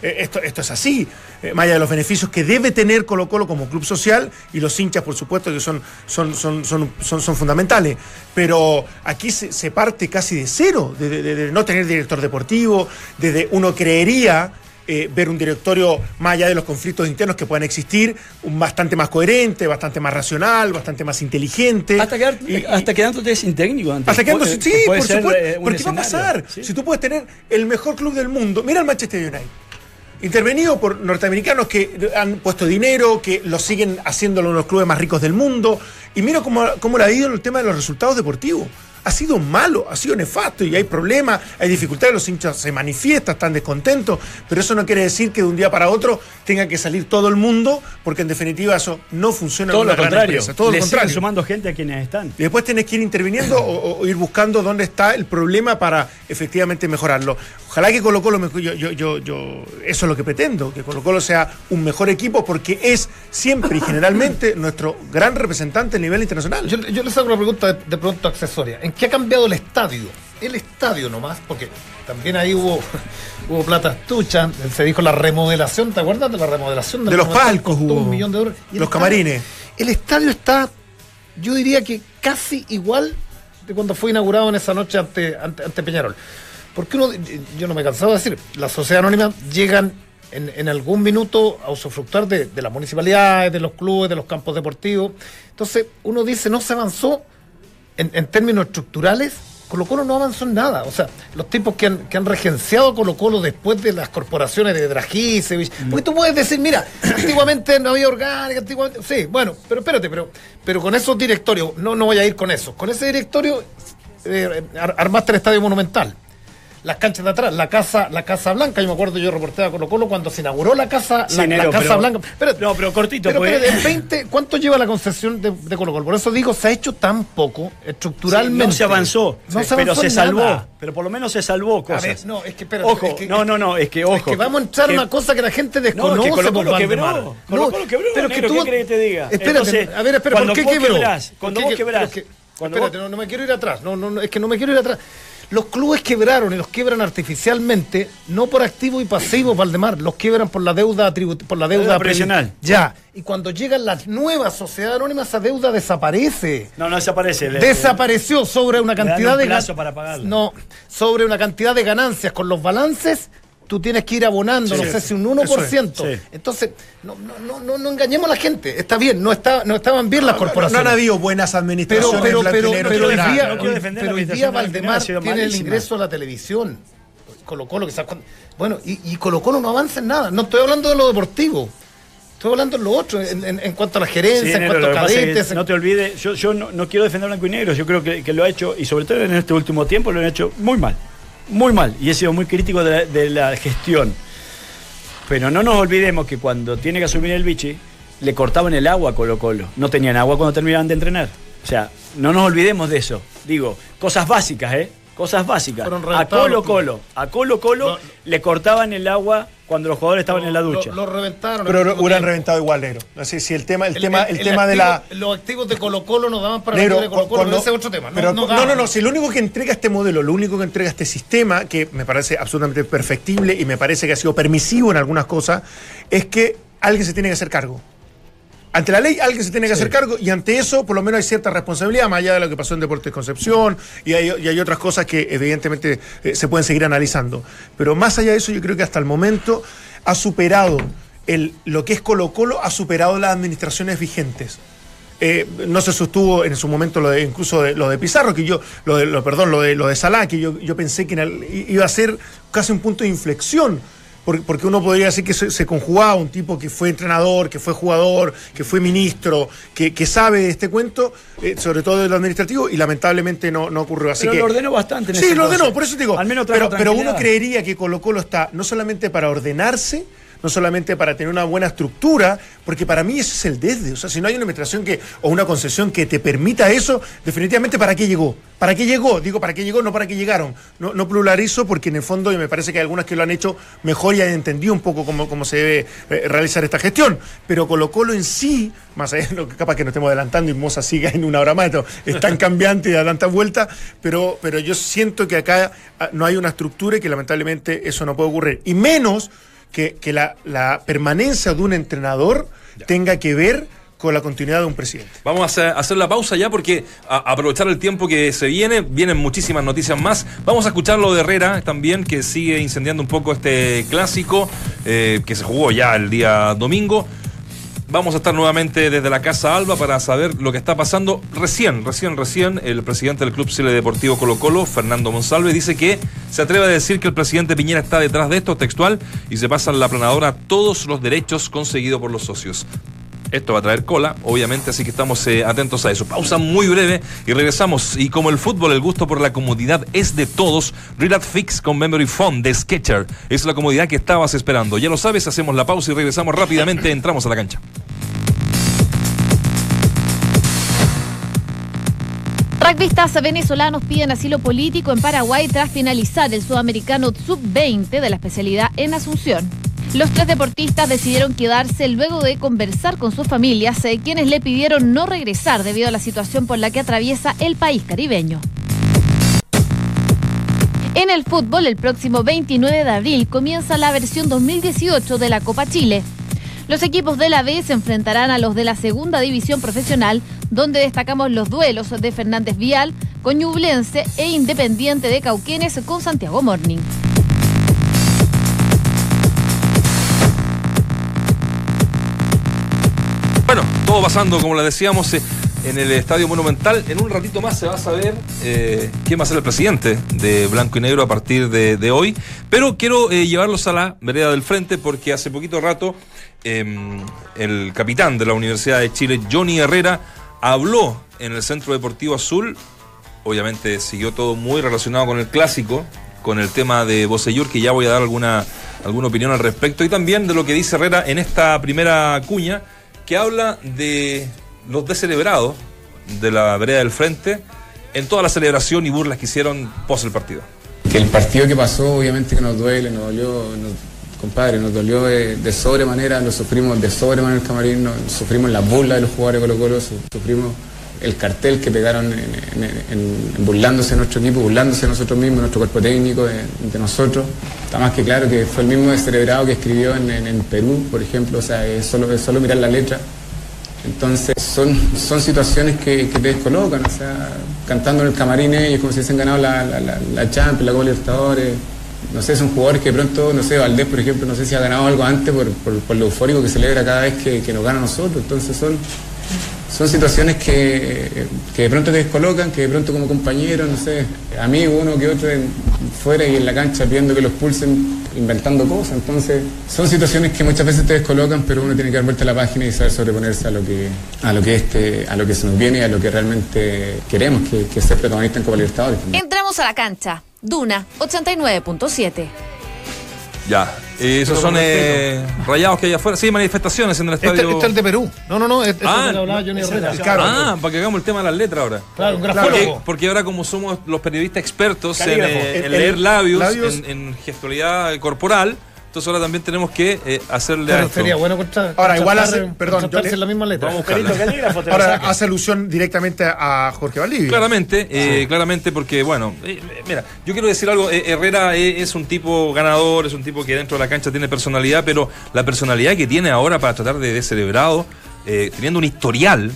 esto, esto, es así, eh, más allá de los beneficios que debe tener Colo Colo como club social y los hinchas, por supuesto, que son, son, son, son, son, son fundamentales. Pero aquí se, se, parte casi de cero, de, de, de no tener director deportivo, desde uno creería eh, ver un directorio más allá de los conflictos internos que puedan existir, un bastante más coherente, bastante más racional, bastante más inteligente. Hasta, quedar, y, hasta quedándote sin técnico. Antes. Hasta quedándote, sí, por supuesto. Eh, porque va a pasar. ¿sí? Si tú puedes tener el mejor club del mundo, mira el Manchester United. Intervenido por norteamericanos que han puesto dinero, que lo siguen haciéndolo en los clubes más ricos del mundo. Y mira cómo, cómo le ha ido el tema de los resultados deportivos ha sido malo, ha sido nefasto y hay problemas, hay dificultades, los hinchas se manifiestan, están descontentos, pero eso no quiere decir que de un día para otro tenga que salir todo el mundo, porque en definitiva eso no funciona todo en una lo contrario, empresa, todo Le lo contrario. sumando gente a quienes están. Y después tenés que ir interviniendo o, o, ir buscando dónde está el problema para efectivamente mejorarlo. Ojalá que Colo Colo, yo, yo, yo, yo, eso es lo que pretendo, que Colo Colo sea un mejor equipo porque es siempre y generalmente nuestro gran representante a nivel internacional. Yo, yo les hago una pregunta de, de pronto accesoria. ¿En qué ha cambiado el estadio? El estadio nomás, porque también ahí hubo, *laughs* hubo plata estucha, se dijo la remodelación, ¿te acuerdas de la remodelación? De, de los palcos hubo. Un millón de euros. Y los camarines. El estadio está, yo diría que casi igual de cuando fue inaugurado en esa noche ante, ante, ante Peñarol. Porque uno, yo no me he cansado de decir, la sociedad anónima llegan en, en, algún minuto a usufructuar de, de, las municipalidades, de los clubes, de los campos deportivos. Entonces, uno dice, no se avanzó en, en términos estructurales. Colo Colo no avanzó en nada. O sea, los tipos que han, que han regenciado Colo Colo después de las corporaciones de Dragisevich. Mm. Porque tú puedes decir, mira, *coughs* antiguamente no había orgánica, antiguamente. Sí, bueno, pero espérate, pero, pero con esos directorios, no, no voy a ir con eso. Con ese directorio eh, armaste el estadio monumental las canchas de atrás, la casa, la casa blanca, yo me acuerdo yo reporté a Colo Colo cuando se inauguró la casa, sí, la, enero, la casa pero, blanca. Pero, no, pero cortito, pero, pues. pero de 20, ¿cuánto lleva la concesión de, de, Colo Colo? Por eso digo, se ha hecho tan poco estructuralmente. Sí, no se avanzó, no se avanzó pero se salvó. Pero por lo menos se salvó cosas. A ver, no, es que espérate, Ojo, es que, no, no, no, es que ojo. Es que vamos a entrar que, una cosa que la gente desconoce. No, que Colo Colo quebró. Colo Colo quebró, pero negro, que tú, ¿qué crees que te diga? Espérate, a ver, espera, ¿por qué quebró? Cuando vos quebrás. Cuando espérate, no, no me quiero ir atrás. No, no, no, es que no me quiero ir atrás. Los clubes quebraron y los quiebran artificialmente, no por activo y pasivo, Valdemar, los quiebran por la deuda por la deuda Deuda previsional. Ya. Y cuando llegan las nuevas sociedades anónimas, esa deuda desaparece. No, no desaparece. Le- Desapareció sobre una le dan cantidad un de plazo para pagarla. No, sobre una cantidad de ganancias con los balances. Tú tienes que ir abonando, Sí, no sé si un eso 1%. es, sí. Entonces, no, no, no, no, no engañemos a la gente. Está bien, no, está, no estaban bien las No, corporaciones. han habido buenas Pero, administraciones. pero, pero, negro, pero hoy día, ¿no? no pero hoy día Valdemar tiene el ingreso a la televisión. Colo Colo, cuándo- Bueno, y, y Colo Colo no avanza en nada. No estoy hablando de lo deportivo. Estoy hablando de lo otro, en, en- en cuanto a la gerencia, Sí, en cuanto a cadetes. en- no te olvides, yo, yo no, no quiero defender a blanco y negro, yo creo que, que lo ha hecho, y sobre todo en este último tiempo, lo han hecho muy mal. Muy mal. Y he sido muy crítico de la, de la gestión. Pero no nos olvidemos que cuando tiene que asumir el bichi, le cortaban el agua a Colo Colo. No tenían agua cuando terminaban de entrenar. O sea, no nos olvidemos de eso. Digo, cosas básicas, ¿eh? Cosas básicas. A Colo Colo, a Colo Colo No. le cortaban el agua cuando los jugadores estaban en la ducha. Lo, lo reventaron. Pero hubieran reventado igual, negro. No sé si el tema, el, tema, el, el tema de la. Los activos de Colo Colo no daban para Negro, de Colo Colo, cuando- pero ese es otro tema. No, pero- no, no, no, no, si lo único que entrega este modelo, lo único que entrega este sistema, que me parece absolutamente perfectible y me parece que ha sido permisivo en algunas cosas, es que alguien se tiene que hacer cargo. Ante la ley, alguien se tiene que hacer cargo y ante eso, por lo menos hay cierta responsabilidad, más allá de lo que pasó en Deportes Concepción y hay, y hay otras cosas que evidentemente eh, se pueden seguir analizando. Pero más allá de eso, yo creo que hasta el momento ha superado el, lo que es Colo Colo, ha superado las administraciones vigentes. Eh, no se sostuvo en su momento lo de incluso de, lo de Pizarro, que yo, lo de, lo, perdón, lo de lo de Salah, que yo, yo pensé que el- iba a ser casi un punto de inflexión. Por- Porque uno podría decir que se, conjugaba un tipo que fue entrenador, que fue jugador, que fue ministro, que, que sabe de este cuento, eh, sobre todo de lo administrativo, y lamentablemente no, no ocurrió así. Pero que, lo ordenó bastante en Sí, ese lo ordenó, por eso te digo. Al menos pero, pero uno creería que Colo Colo está no solamente para ordenarse, no solamente para tener una buena estructura, porque para mí ese es el desde. O sea, si no hay una administración que, o una concesión que te permita eso, definitivamente ¿para qué llegó? ¿Para qué llegó? Digo, ¿para qué llegó? No para qué llegaron. No, no pluralizo porque en el fondo y me parece que hay algunas que lo han hecho mejor y han entendido un poco cómo, cómo se debe eh, realizar esta gestión. Pero Colo en sí, más allá lo que capaz que nos estemos adelantando y Moza siga en una hora más, esto es tan cambiante y da tantas vueltas, pero, pero yo siento que acá ah, no hay una estructura y que lamentablemente eso no puede ocurrir. Y menos que, que la, la permanencia de un entrenador tenga que ver con la continuidad de un presidente. Vamos a hacer, hacer la pausa ya porque a, aprovechar el tiempo que se viene, vienen muchísimas noticias más. Vamos a escuchar lo de Herrera también, que sigue incendiando un poco este clásico eh, que se jugó ya el día domingo. Vamos a estar nuevamente desde la Casa Alba para saber lo que está pasando. Recién, recién, recién, el presidente del Club Chile Deportivo Colo Colo, Fernando Monsalve, dice que se atreve a decir que el presidente Piñera está detrás de esto, textual, y se pasan la planadora todos los derechos conseguidos por los socios. Esto va a traer cola, obviamente, así que estamos eh, atentos a eso. Pausa muy breve y regresamos. Y como el fútbol, el gusto por la comodidad es de todos, Relax Fix con Memory Foam de Sketcher es la comodidad que estabas esperando. Ya lo sabes, hacemos la pausa y regresamos rápidamente, entramos a la cancha. Rugbyistas venezolanos piden asilo político en Paraguay tras finalizar el sudamericano sub-20 de la especialidad en Asunción. Los tres deportistas decidieron quedarse luego de conversar con sus familias, eh, quienes le pidieron no regresar debido a la situación por la que atraviesa el país caribeño. En el fútbol, el próximo 29 de abril comienza la versión 2018 de la Copa Chile. Los equipos de la B se enfrentarán a los de la segunda división profesional, donde destacamos los duelos de Fernández Vial con Ñublense e Independiente de Cauquenes con Santiago Morning. Bueno, todo pasando, como le decíamos, eh, en el Estadio Monumental. En un ratito más se va a saber eh, quién va a ser el presidente de Blanco y Negro a partir de, hoy. Pero quiero eh, llevarlos a la vereda del frente porque hace poquito rato eh, el capitán de la Universidad de Chile, Johnny Herrera, habló en el Centro Deportivo Azul. Obviamente siguió todo muy relacionado con el clásico, con el tema de Bosellur, que ya voy a dar alguna, alguna opinión al respecto, y también de lo que dice Herrera en esta primera cuña, que habla de los descelebrados de la vereda del frente en toda la celebración y burlas que hicieron pos el partido. Que el partido que pasó obviamente que nos duele, nos dolió, compadre, nos dolió de, sobremanera, lo sufrimos de sobremanera el camarín, nos- sufrimos la burla de los jugadores Colo Colo, su- sufrimos el cartel que pegaron burlándose de nuestro equipo, burlándose de nosotros mismos, de nuestro cuerpo técnico, de, nosotros. Está más que claro que fue el mismo descerebrado que escribió en, Perú, por ejemplo, o sea, es solo, es solo mirar la letra. Entonces son, son situaciones que, que te descolocan, o sea, cantando en el camarín ellos como si hubiesen ganado la, la, la, la Champions, la Copa Libertadores. No sé, son jugadores que de pronto, no sé, Valdés, por ejemplo, no sé si ha ganado algo antes por, por, lo eufórico que celebra cada vez que, nos gana a nosotros. Entonces son, son situaciones que, que de pronto te descolocan, que de pronto como compañero, no sé, amigo uno que otro en- fuera y en la cancha viendo que los pulsen, inventando cosas. Entonces son situaciones que muchas veces te descolocan, pero uno tiene que dar vuelta a la página y saber sobreponerse a lo que, a lo que este, a lo que se nos viene y a lo que realmente queremos, que, que es ser protagonista en Copa Libertadores. Entramos a la cancha. Duna 89.7. Ya. Eh, esos son eh, rayados que hay afuera. Sí, manifestaciones en el Este, estadio. este es el de Perú. No, no, no. Este, este Ah, ese Herrera. Ah, para que hagamos el tema de las letras ahora. Claro, un Porque, grafólogo. porque ahora como somos los periodistas expertos en, Calígrafo. eh, en El- leer labios, labios. En, en gestualidad corporal, entonces ahora también tenemos que eh, hacerle a Pero esto. sería bueno contra, Ahora, igual hace- perdón, yo le- la misma letra. Vamos a calígrafo Ahora hace alusión directamente a Jorge Valdivia. Claramente, eh, claramente porque, bueno, eh, mira, yo quiero decir algo, eh, Herrera es un tipo ganador, es un tipo que dentro de la cancha tiene personalidad, pero la personalidad que tiene ahora para tratar de descerebrado, eh, teniendo un historial,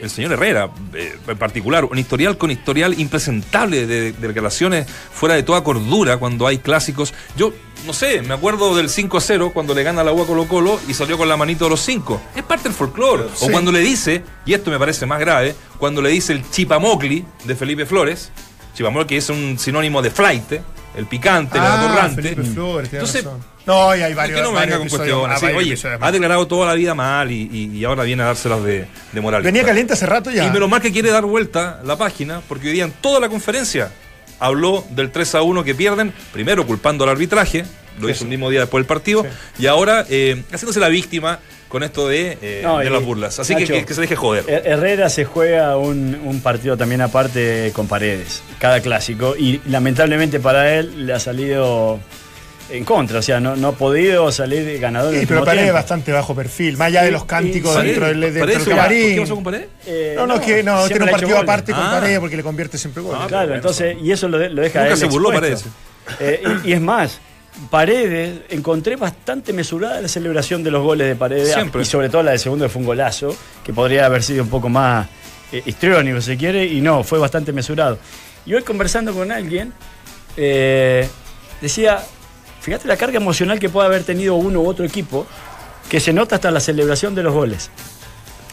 el señor Herrera eh, en particular, un historial con historial impresentable de, de declaraciones fuera de toda cordura cuando hay clásicos. Yo, no sé, me acuerdo del 5-0 cuando le gana la U a Colo Colo y salió con la manito de los cinco. Es parte del folclore. O cuando le dice, y esto me parece más grave, cuando le dice el chipamocli de Felipe Flores, chipamocli es un sinónimo de flight, el picante, el Ah, atorrante. Entonces, razón. No, y hay es varios. que no me venga con cuestiones. sí, oye, ha declarado toda la vida mal y, y- y ahora viene a dárselas de, de moral. Venía caliente hace rato ya. Y menos mal que quiere dar vuelta la página, porque hoy día en toda la conferencia habló del 3 a 1 que pierden, primero culpando al arbitraje, lo hizo el mismo día después del partido, y ahora eh, haciéndose la víctima con esto de, eh, No, de las burlas. Así que, Nacho, que, que se deje joder. Her- Herrera se juega un, un partido también aparte con paredes, cada clásico, y lamentablemente para él le ha salido en contra, o sea, no, no ha podido salir ganador. Sí, pero Paredes es bastante bajo perfil, más allá de los cánticos dentro del, dentro del camarín. ¿Qué pasó con Paredes? Eh, No, no, es que no, tiene un partido aparte con Ah. Paredes porque le convierte siempre goles. Claro, entonces, y eso lo, de- lo deja Nunca él se burló expuesto. Eh, y, y es más, Paredes, encontré bastante mesurada la celebración de los goles de Paredes, Siempre. y sobre todo la del segundo que fue un golazo, que podría haber sido un poco más eh, histriónico, si quiere, y no, fue bastante mesurado. Y hoy conversando con alguien, eh, decía, fíjate la carga emocional que puede haber tenido uno u otro equipo, que se nota hasta la celebración de los goles.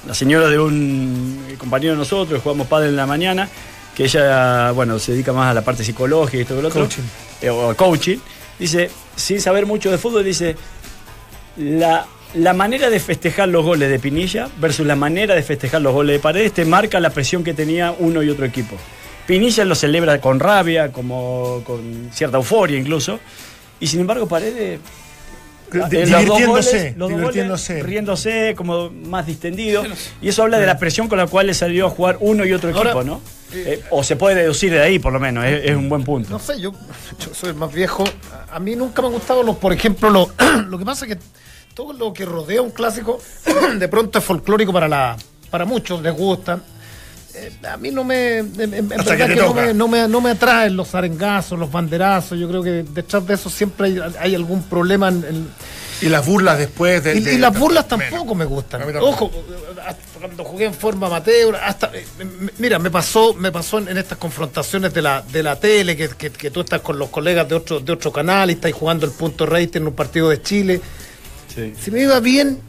La señora de un compañero de nosotros, jugamos padre en la mañana, que ella, bueno, se dedica más a la parte psicológica y todo lo otro. Coaching. eh, o coaching. Dice, sin saber mucho de fútbol, dice, la, la manera de festejar los goles de Pinilla versus la manera de festejar los goles de Paredes te marca la presión que tenía uno y otro equipo. Pinilla lo celebra con rabia, como con cierta euforia incluso, y sin embargo Paredes los dos divirtiéndose, goles, los dos divirtiéndose. goles, riéndose, como más distendido. *laughs* Y eso habla de la presión con la cual le salió a jugar uno y otro Ahora, equipo, ¿no? Eh, o se puede deducir de ahí, por lo menos, es, es un buen punto. No sé, yo, yo soy el más viejo. A- A mí nunca me han gustado los, por ejemplo, lo, *clears throat* lo que pasa es que todo lo que rodea un clásico *clears throat* de pronto es folclórico para la, para muchos, les gusta. Eh, a mí no me, en, en- en verdad que no, me, no, me, no me atraen los arengazos, los banderazos. Yo creo que detrás de eso siempre hay, hay algún problema. En, en- Y las burlas después de. y, de- y las burlas menos. tampoco me gustan. Ojo, hasta cuando jugué en forma amateur, hasta eh, mira, me pasó, me pasó en, en estas confrontaciones de la, de la tele, que, que- que tú estás con los colegas de otro, de otro canal y estás jugando el punto rating en un partido de Chile. Si me iba bien,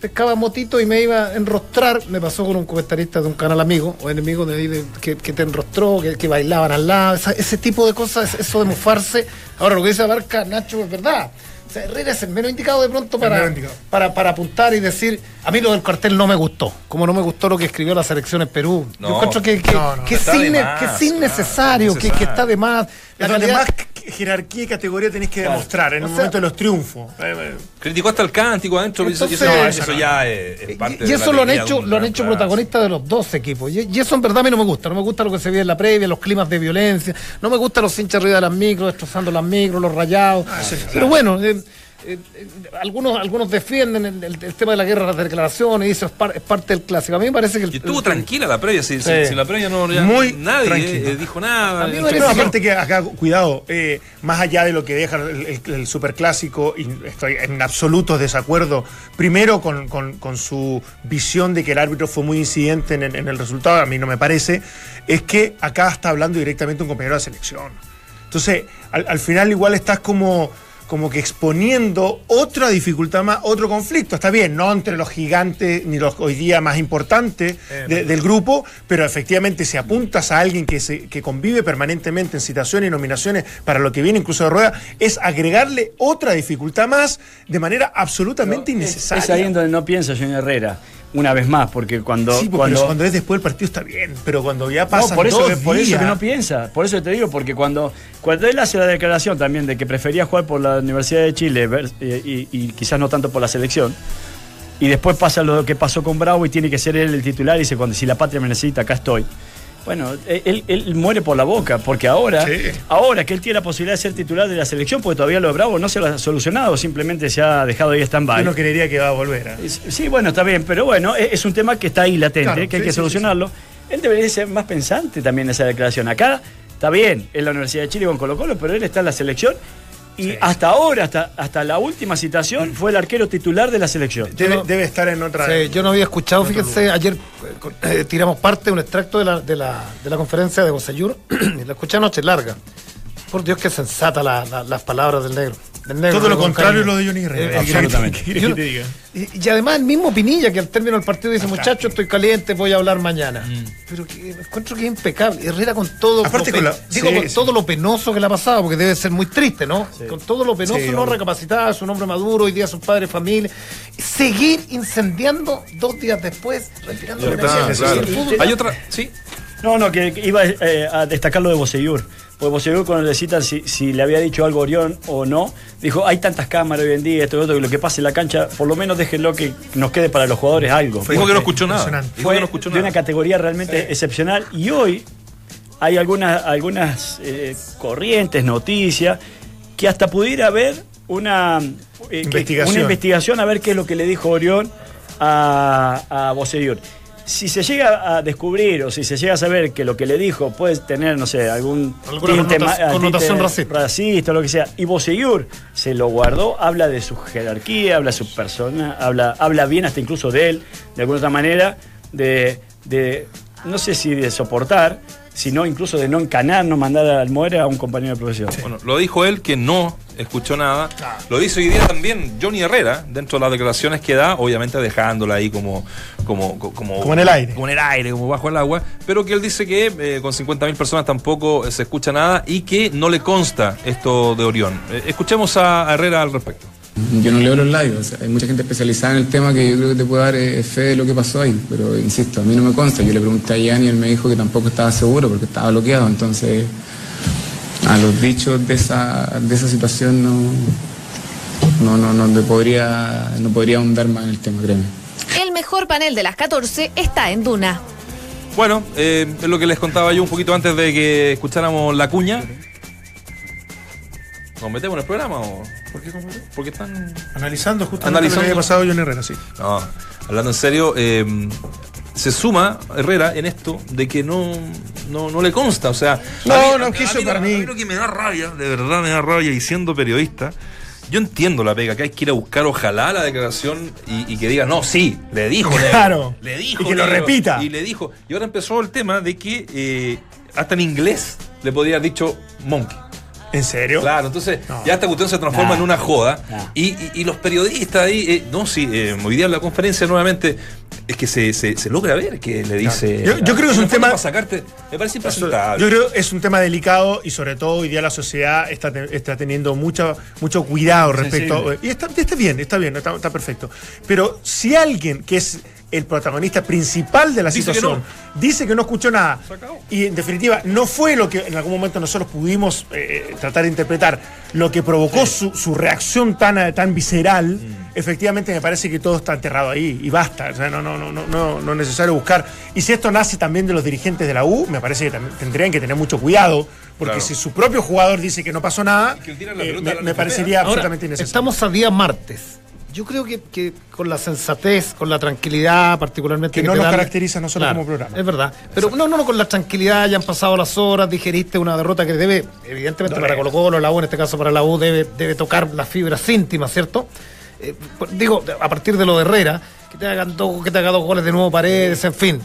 pescaba motito y me iba a enrostrar. Me pasó con un comentarista de un canal amigo o enemigo de ahí de- que, que te enrostró, que, que bailaban al lado, esa- ese tipo de cosas, eso de mofarse. Ahora, lo que dice Abarca, Nacho, es verdad. O sea, Herrera es el menos indicado de pronto para, para, para apuntar y decir, a mí lo del cartel no me gustó, como no me gustó lo que escribió la selección en Perú. No. Yo encuentro que, que, No, no, que es, más, que es claro, innecesario, que, está de más. La calidad- más jerarquía y categoría tenés que demostrar en O el sea- momento de los triunfos. Eh, eh, Criticó hasta el cántico adentro, y eso, y eso- Entonces- eso ya es, es parte Y, de y la eso lo han hecho, de lo han hecho protagonistas de los dos equipos. Y, y eso en verdad a mí no me gusta. No me gusta lo que se ve en la previa, los climas de violencia. No me gustan los hinchas arriba de las micros, destrozando las micros, los rayados. Pero bueno, eh, eh, eh, algunos, algunos defienden el, el- el tema de la guerra, las declaraciones, y eso es, par- es parte del clásico. A mí me parece que... el- Y estuvo el- tranquila la previa, si, si- Sí. si la previa no ya Muy nadie eh, dijo nada. A mí me No, parece- aparte que acá, cuidado, eh, más allá de lo que deja el, el- el superclásico, y estoy en absoluto desacuerdo, primero con, con- con su visión de que el árbitro fue muy incidente en, el- en el resultado, a mí no me parece, es que acá está hablando directamente un compañero de la selección. Entonces, al, al final igual estás como, como que exponiendo otra dificultad más, otro conflicto. Está bien, no entre los gigantes ni los hoy día más importantes de- del grupo, pero efectivamente si apuntas a alguien que, se, que convive permanentemente en citaciones y nominaciones para lo que viene incluso de rueda, es agregarle otra dificultad más de manera absolutamente Es, innecesaria. es ahí en donde no piensa Johnny Herrera, una vez más, porque cuando. Sí, porque cuando cuando es después del partido está bien, pero cuando ya No, pasa por eso, dos que, por eso que no piensa, por eso te digo, porque cuando, cuando él hace la declaración también de que prefería jugar por la Universidad de Chile y, y quizás no tanto por la selección, y después pasa lo que pasó con Bravo y tiene que ser él el titular y dice, cuando si la patria me necesita, acá estoy. Bueno, eh, él, él muere por la boca, porque ahora, Sí. ahora que él tiene la posibilidad de ser titular de la selección, porque todavía lo de Bravo no se lo ha solucionado, simplemente se ha dejado ahí stand-by. Yo no creería que va a volver. ¿eh? Sí, bueno, está bien, pero bueno, es, es un tema que está ahí latente, Claro, que hay sí, que sí, solucionarlo. Él debería ser más pensante también en esa declaración. Acá está bien, en la Universidad de Chile con Colo Colo, pero él está en la selección y hasta ahora, hasta, hasta la última citación, fue el arquero titular de la selección. Debe, debe estar en otra. Sí, yo no había escuchado, fíjense, ayer eh, eh, tiramos parte de un extracto de la, de la, de la conferencia de Bosellur *clears throat* y la escuché anoche larga. Por Dios, que sensata la- la- las palabras del negro. del negro, Todo lo con contrario cariño. lo de Johnny Herrera. Eh, Absolutamente. Y, y además el mismo Pinilla que al término del partido dice, muchachos, estoy caliente, voy a hablar mañana. Pero que, encuentro que es impecable. Herrera con todo, Mm. Aparte lo con la- digo, sí, con sí. todo lo penoso que le ha pasado, porque debe ser muy triste, ¿no? Con todo lo penoso, Sí, no es un hombre maduro, hoy día su padre, familia. Seguir incendiando dos días después, respirando la Claro, claro. Hay otra, sí. No, no, que, que iba eh, a destacar lo de Boseyur. Porque Boseyur cuando le citan si, si le había dicho algo Orión o no, dijo, hay tantas cámaras hoy en día, esto y otro, que lo que pase en la cancha, por lo menos déjenlo que nos quede para los jugadores algo. Dijo que no escuchó nada. Fue que no escuchó de nada. una categoría realmente excepcional y hoy hay algunas, algunas eh, corrientes, noticias, que hasta pudiera haber una, eh, que- Investigación. una investigación a ver qué es lo que le dijo Orión a, a Bosellur. Si se llega a descubrir o si se llega a saber que lo que le dijo puede tener, no sé, algún tinte connotación racista. racista o lo que sea, y Bosellur se lo guardó, habla de su jerarquía, habla de su persona, habla, habla bien hasta incluso de él, de alguna otra manera, de, de no sé si de soportar, sino incluso de no encanar, no mandar al muere a un compañero de profesión. Bueno, lo dijo él que no escuchó nada. Lo dice hoy día también Johnny Herrera, dentro de las declaraciones que da, obviamente dejándola ahí como, como, co- como, Como en el aire. Como en el aire, como bajo el agua. Pero que él dice que eh, con 50.000 personas tampoco se escucha nada y que no le consta esto de Orión. Eh, escuchemos a, a Herrera al respecto. Yo no leo los o sea, hay mucha gente especializada en el tema que yo creo que te puede dar eh, fe de lo que pasó ahí, pero insisto, a mí no me consta. Yo le pregunté a Ian y él me dijo que tampoco estaba seguro porque estaba bloqueado, entonces a los dichos de esa, de esa situación no, no, no, no, te podría, no podría ahondar más en el tema, créeme. El mejor panel de las 14 está en Duna. Bueno, eh, es lo que les contaba yo un poquito antes de que escucháramos la cuña. ¿Nos metemos en el programa o...? ¿Por qué completo? Porque están... Analizando justamente Analizando. lo que había pasado Johnny Herrera, sí. No, hablando en serio, eh, se suma Herrera en esto de que no, no, no le consta. O sea, No, no, que eso para a mí- lo que me da rabia, de verdad me da rabia, y siendo periodista, yo entiendo la pega, que hay que ir a buscar ojalá la declaración y, y que diga, no, sí, le dijo. Claro. le dijo. Y que lo repita. Y le dijo. Y ahora empezó el tema de que eh, hasta en inglés le podría haber dicho monkey. ¿En serio? Claro, entonces No. ya esta cuestión se transforma Nah. en una joda. Nah. Y, y- y los periodistas ahí, eh, no, sí, eh, hoy día en la conferencia nuevamente, es que se, se- se logra ver que le dice. Yo- yo creo que es un tema- Para sacarte, me parece impresentable. Yo creo que es un tema delicado y sobre todo hoy día la sociedad está, está teniendo mucha, mucho cuidado respecto. Sensible. Y está, está bien, está bien, está, está perfecto. Pero si alguien que es el protagonista principal de la Dice que situación, dice que no escuchó nada. Y en definitiva, no fue lo que en algún momento nosotros pudimos eh, tratar de interpretar, lo que provocó su, su reacción tan, eh, tan visceral. Mm. Efectivamente, me parece que todo está enterrado ahí y basta. O sea, no, no, no, no, no, no es necesario buscar. Y si esto nace también de los dirigentes de la U, me parece que tendrían que tener mucho cuidado, porque Claro. si su propio jugador dice que no pasó nada, eh, me, parecería Ahora, absolutamente innecesario. estamos a día martes. Yo creo que, que con la sensatez, con la tranquilidad, particularmente. Que no nos dan- caracteriza a nosotros como programa. Es verdad. Pero no, no, no, con la tranquilidad, ya han pasado las horas, digeriste una derrota que debe, evidentemente para Colo Colo, la U, en este caso para la U, debe, debe tocar las fibras íntimas, ¿cierto? Eh, pues, digo, a partir de lo de Herrera, que te hagan dos, que te haga dos goles de nuevo paredes, en fin.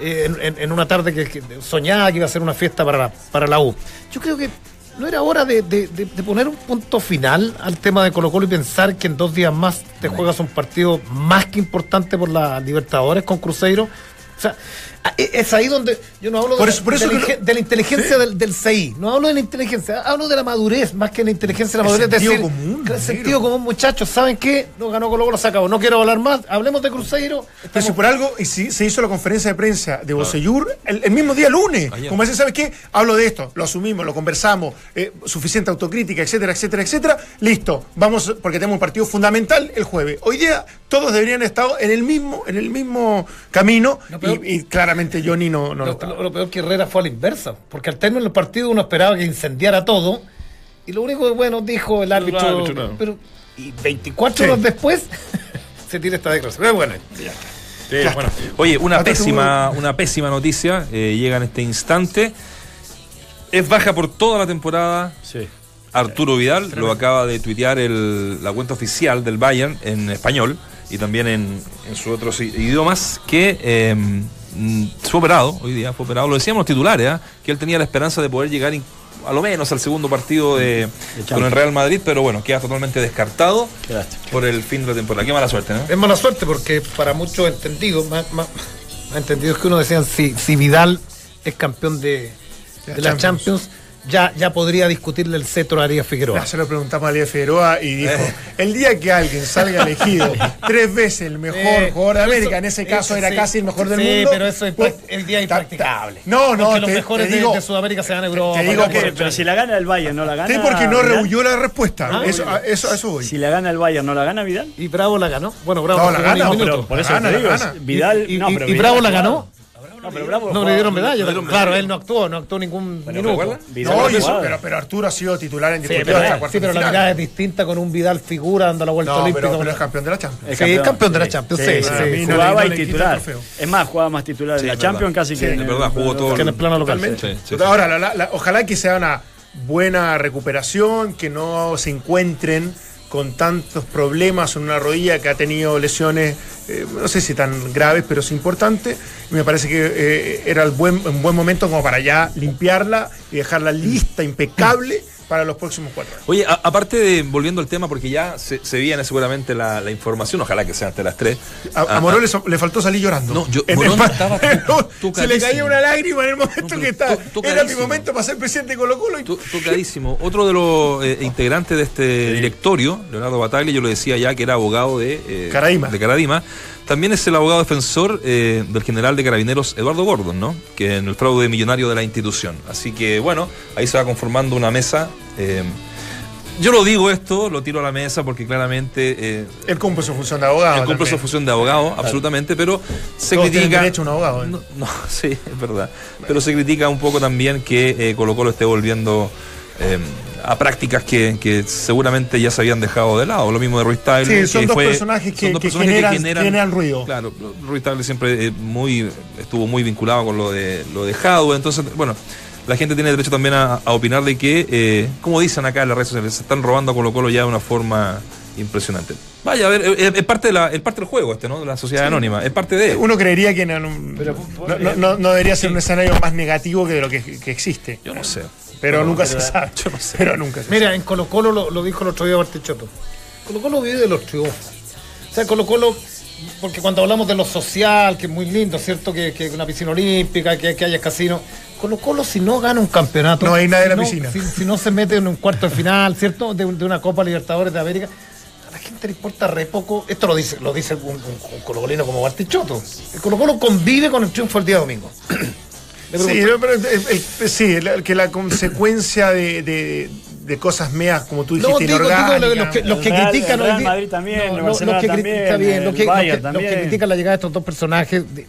eh, en una tarde que, que soñaba que iba a ser una fiesta para la, para la U. Yo creo que no era hora de, de- de- de poner un punto final al tema de Colo Colo y pensar que en dos días más te juegas un partido más que importante por la Libertadores con Cruzeiro. O sea, es ahí donde yo no hablo de, Por la, por eso de la inteligencia del, del CI, no hablo de la inteligencia, hablo de la madurez, más que la inteligencia de la El madurez. sentido decir, común, el sentido común, muchachos, ¿saben qué? No ganó Colo Colo, se acabó. No quiero hablar más, hablemos de Cruzeiro. Pero si por algo y si se hizo la conferencia de prensa de Bocellur el, el mismo día lunes. Ayer. Como decía, ¿sabes qué? Hablo de esto, lo asumimos, lo conversamos, eh, suficiente autocrítica, etcétera, etcétera, etcétera. Listo, vamos, porque tenemos un partido fundamental el jueves. Hoy día todos deberían estar en el mismo, en el mismo camino No, pero- y, y claramente Johnny no, no lo Lo, estaba. lo- lo peor que Herrera fue a la inversa, porque al término del partido uno esperaba que incendiara todo, y lo único que bueno dijo el árbitro, pero y 24 Sí. horas después *laughs* se tira esta declaración. Pero bueno, Sí, bueno. Oye, una pésima, una pésima noticia eh, llega en este instante. Es baja por toda la temporada. Sí. Arturo Vidal lo acaba de tuitear el- la cuenta oficial del Bayern en español y también en, en sus otros idiomas que eh, mm, fue operado hoy día, fue operado. Lo decíamos los titulares, ¿ah? que él tenía la esperanza de poder llegar in- a lo menos al segundo partido de, con el Real Madrid, pero bueno, queda totalmente descartado por el fin de la temporada. Qué mala suerte, ¿no? es mala suerte porque para muchos entendidos, más, más- más entendidos que uno decían, si, si Vidal es campeón de, La de la Champions, ya, ya podría discutirle el cetro a Arias Figueroa. Ya se lo preguntamos a Lía Figueroa y dijo, el día que alguien salga *laughs* elegido tres veces el mejor Eh, jugador de eso- América, en ese caso eso era sí. casi el mejor del Sí, mundo. pero eso es pues, el día impracticable. No, no, Porque los te- mejores te de- digo- de, Sudamérica se dan a Europa. digo por- que- Pero si la gana el Bayern, ¿no la gana? Sí, porque no rehuyó la respuesta. Ah, eso, muy a, eso, a eso voy. Si la gana el Bayern, ¿no la gana Vidal? Y Bravo la ganó. Bueno, Bravo No, no la minuto. Por eso La gana, te digo, la gana. Vidal. Y- no, y- pero y Vidal Bravo la ganó. No, pero Bravo No le dieron medalla. no claro, él no actuó, no actuó ningún Pero minuto. No, eso- pero, pero Arturo ha sido titular en Sí, disputa pero, hasta cuartos sí, pero la mirada es distinta con un Vidal figura dando la vuelta No, olímpica. pero, pero es campeón de la Champions. Sí, es campeón de la Champions, sí, sí. no jugaba y titular. Es más, jugaba más titular Sí, en la Champions casi Sí, que en es el- verdad, jugó todo Que en el plano local. Sí, sí, sí. Ahora, ojalá que sea una buena recuperación, que no se encuentren con tantos problemas en una rodilla que ha tenido lesiones, eh, no sé si tan graves, pero es importante. Y me parece que eh, era el buen, un buen momento como para ya limpiarla y dejarla lista, impecable, para los próximos cuatro años. Oye, a- aparte de, volviendo al tema, porque ya se, se viene seguramente la, la información, ojalá que sea hasta las 3. A, a Morón le, so- le faltó salir llorando. No, yo- En Morón el- estaba se le caía una lágrima en el momento No, que estaba. Era mi momento para ser presidente de Colo Colo. y- Tocadísimo. *laughs* Otro de los eh, integrantes de este directorio, Leonardo Bataglia, yo lo decía ya que era abogado de, eh, de Caradima. También es el abogado defensor eh, del general de carabineros Eduardo Gordon, ¿no? Que en el fraude millonario de la institución. Así que bueno, ahí se va conformando una mesa. eh, yo lo digo esto, lo tiro a la mesa porque claramente eh, Él cumple su función de abogado. él cumple su función de abogado, absolutamente, pero se Todos critica. derecho a un abogado, ¿eh? No, no, *laughs* sí, es verdad. Pero se critica un poco también que eh, Colo Colo esté volviendo a prácticas que, que seguramente ya se habían dejado de lado. Lo mismo de Ruiz Tagle, Sí, son que dos fue- personajes que- son dos que personajes generan- generan ruido. Claro, Ruiz Tagle siempre eh, muy, estuvo muy vinculado con lo de lo de Jadwe, entonces, bueno. La gente tiene derecho también a, a opinar de que, eh, como dicen acá en las redes sociales, se están robando a Colo Colo ya de una forma impresionante. Vaya, a ver, es, es parte, de la, es parte del juego este, ¿no? De la sociedad anónima, es parte de... Uno creería que no, no- no- no- no- no debería ser un escenario más negativo que de lo que, que existe. Yo no sé. Pero nunca se sabe. yo no sé. Pero nunca se Mira, en Colo Colo lo, lo dijo el otro día Bartichotto. Colo Colo vive de los triunfos. O sea, Colo Colo, porque cuando hablamos de lo social, que es muy lindo, ¿cierto? Que, que una piscina olímpica, que, que haya casino. Colo Colo, si no gana un campeonato. No hay nadie en la piscina. Si, si no se mete en un cuarto de final, ¿cierto? De, de una Copa Libertadores de América. a la gente le importa re poco. Esto lo dice, lo dice un, un, un colocolino como Bartichotto. El Colo Colo convive con el triunfo el día domingo. Le Sí, no, pero el- el- sí, el- que la consecuencia de, de- de cosas meas, como tú No, dijiste, digo, digo, inorgánicas. los que, los que El Real- critican Real Madrid también, no, los que también, critican bien, el los que, los Bayern que- los que también. critican la llegada de estos dos personajes. de-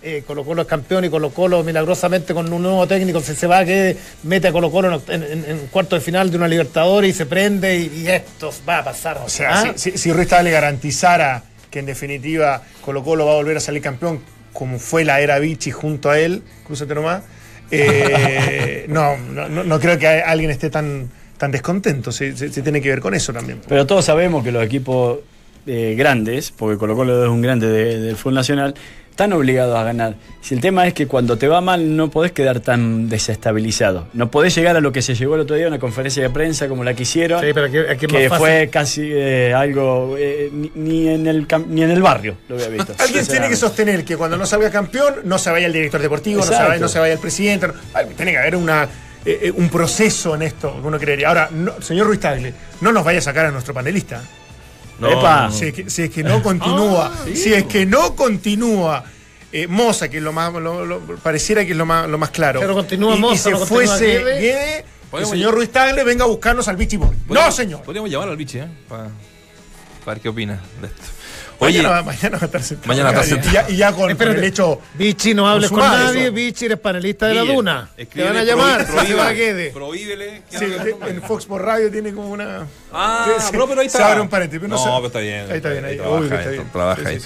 eh, Colo Colo es campeón y Colo Colo milagrosamente con un nuevo técnico se, se va que mete a Colo Colo en, en- cuarto de final de una Libertadores y se prende y, y esto va a pasar. O sea, ¿Ah? si, si, si Ruiz Tagle garantizara que en definitiva Colo Colo va a volver a salir campeón, como fue la era Vichy junto a él, cruzate nomás, eh, *laughs* no, no, no- no creo que alguien esté tan, tan descontento. Se, se- se tiene que ver con eso también. Pero todos sabemos que los equipos eh, grandes, porque Colo Colo es un grande de- del fútbol nacional, están obligados a ganar. Si el tema es que cuando te va mal no podés quedar tan desestabilizado. No podés llegar a lo que se llegó el otro día, una conferencia de prensa como la que hicieron, Sí, pero aquí- aquí que más fue casi eh, algo, eh, ni, ni en el, cam- ni en el barrio lo había visto. *laughs* Alguien tiene que sostener que cuando no salga campeón no se vaya el director deportivo, no se, vaya, no se vaya el presidente. no- tiene que haber una, eh, eh, un proceso en esto, que uno creería. Ahora, no- señor Ruiz Tagle, no nos vaya a sacar a nuestro panelista. No, Epa. no. Si es que, si es que no continúa, si es que no continúa eh, Moza, que es lo más, lo- lo- pareciera que es lo más, lo más claro. Pero continúa y, y Moza, se no continúa fuese Guede. Guede, el señor Ruiz Tagle venga a buscarnos al Boy. No, señor. Podríamos llamar al biche, ¿eh? Para ver qué opina de esto. Oye, mañana, va- mañana va a estar sentado. Mañana va a estar Y ya, y ya con, el hecho. Vichy, no hables con nadie. eso. Vichy, eres panelista de la Duna. Te van a llamar. *laughs* Prohíbele. Sí, en Fox por Radio tiene como una. Ah, Sí, sí. no, pero ahí está. Se abre un paréntesis. pero No, No, sé. pero está bien. Ahí está bien, ahí. trabaja, Uy, está ahí, bien. trabaja Sí, ahí.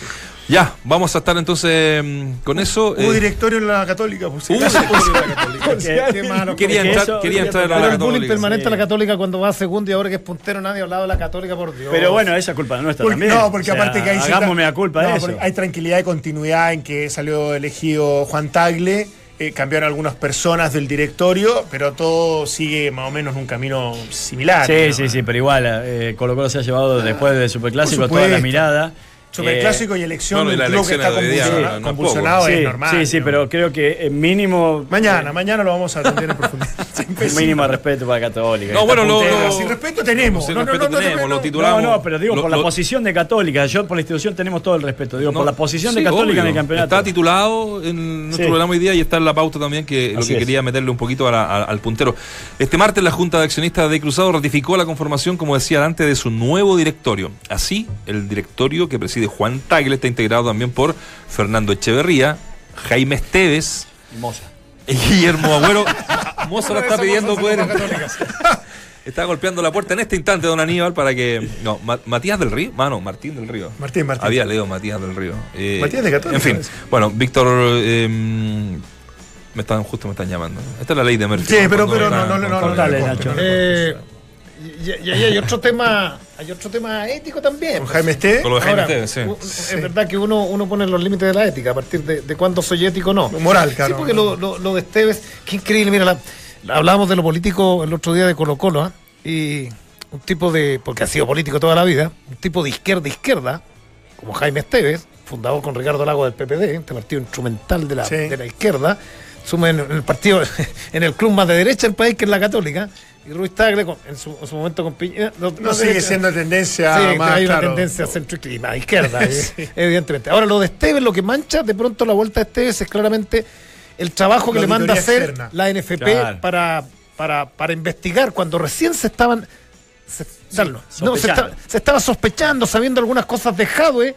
Ya, vamos a estar entonces mm, con eso. Hubo eh, directorio en la Católica, por si hubo acaso. directorio en la *laughs* Católica. Por si Qué- alguien- qué malo. Quería entrar, eso- quería entrar a Pero la el bullying Católica. permanente sí. a la Católica cuando va a segundo y ahora que es puntero nadie ha hablado de la Católica, por Dios. Pero bueno, esa es culpa nuestra Porque- también. no, porque O sea, aparte que hay Hagamos mea culpa no, de eso. porque Hay tranquilidad y continuidad en que salió elegido Juan Tagle. eh, cambiaron algunas personas del directorio, pero todo sigue más o menos en un camino similar. Sí, ¿no? sí, sí, pero igual, eh, Colo Colo se ha llevado después del Superclásico toda la mirada. Superclásico Eh, y elección bueno, y de un la club que está elección de hoy día, convulsionado, no, no es convulsionado sí, es normal. sí, sí, ¿no? pero creo que eh, mínimo. Mañana, mañana lo vamos a atender en profundidad. Un *laughs* mínimo respeto para Católica. No, bueno, lo- puntero. lo- Si respeto tenemos. No, no, respeto no, no, tenemos, no, lo no. titulamos. No, no, pero digo, Lo- por la lo- posición de Católica. Yo por la institución tenemos todo el respeto. Digo, No, por la posición de Católica en obvio. el campeonato. Está titulado en nuestro Sí. programa hoy día y está en la pauta también, que lo que es. quería meterle un poquito a la- a- al puntero. Este martes la Junta de Accionistas de Cruzado ratificó la conformación, como decía antes, de su nuevo directorio. Así, el directorio que preside Juan Tagle está integrado también por Fernando Echeverría, Jaime Esteves Moza. y Guillermo Agüero. *laughs* Mozo lo está pidiendo poder. *laughs* Está golpeando la puerta en este instante, don Aníbal, para que. No, Ma- Matías del Río. Mano, Martín del Río. Martín, Martín. Había leído Matías del Río. Eh, Matías de Católica, En fin, bueno, Víctor. eh, me están, justo me están llamando. Esta es la ley de Murphy. Sí, pero- pero no, no, no, no, Dale, no, Nacho. no, no, Eh, y ahí hay otro tema, hay otro tema ético también. Con pues. Jaime Esté. Con lo de Jaime Ahora, Esteves, sí. Es verdad que uno, uno pone los límites de la ética a partir de, de cuándo soy ético o no. Moral, claro. Sí, porque lo, lo- lo de Esteves, qué increíble. Mira, la- la- hablábamos de lo político el otro día de Colo Colo, ¿ah? y un tipo de, porque ha sido político toda la vida, un tipo de izquierda izquierda, como Jaime Esteves, fundador con Ricardo Lago del PPD, este partido instrumental de la, Sí. de la izquierda, sume en el partido, *laughs* en el club más de derecha del país, que es la Católica, y Ruiz Tagle, en, su, en su momento con Piñera. No sigue siendo tendencia Sí, más, hay una claro. tendencia centro y más izquierda, *laughs* eh, evidentemente. Ahora, lo de Esteves, lo que mancha de pronto la vuelta de Esteves es claramente el trabajo que La le manda a auditoría hacer externa. la NFP Claro. para, para, para investigar cuando recién se estaban. se- no, se estaba sospechando, sabiendo algunas cosas de Jadwe,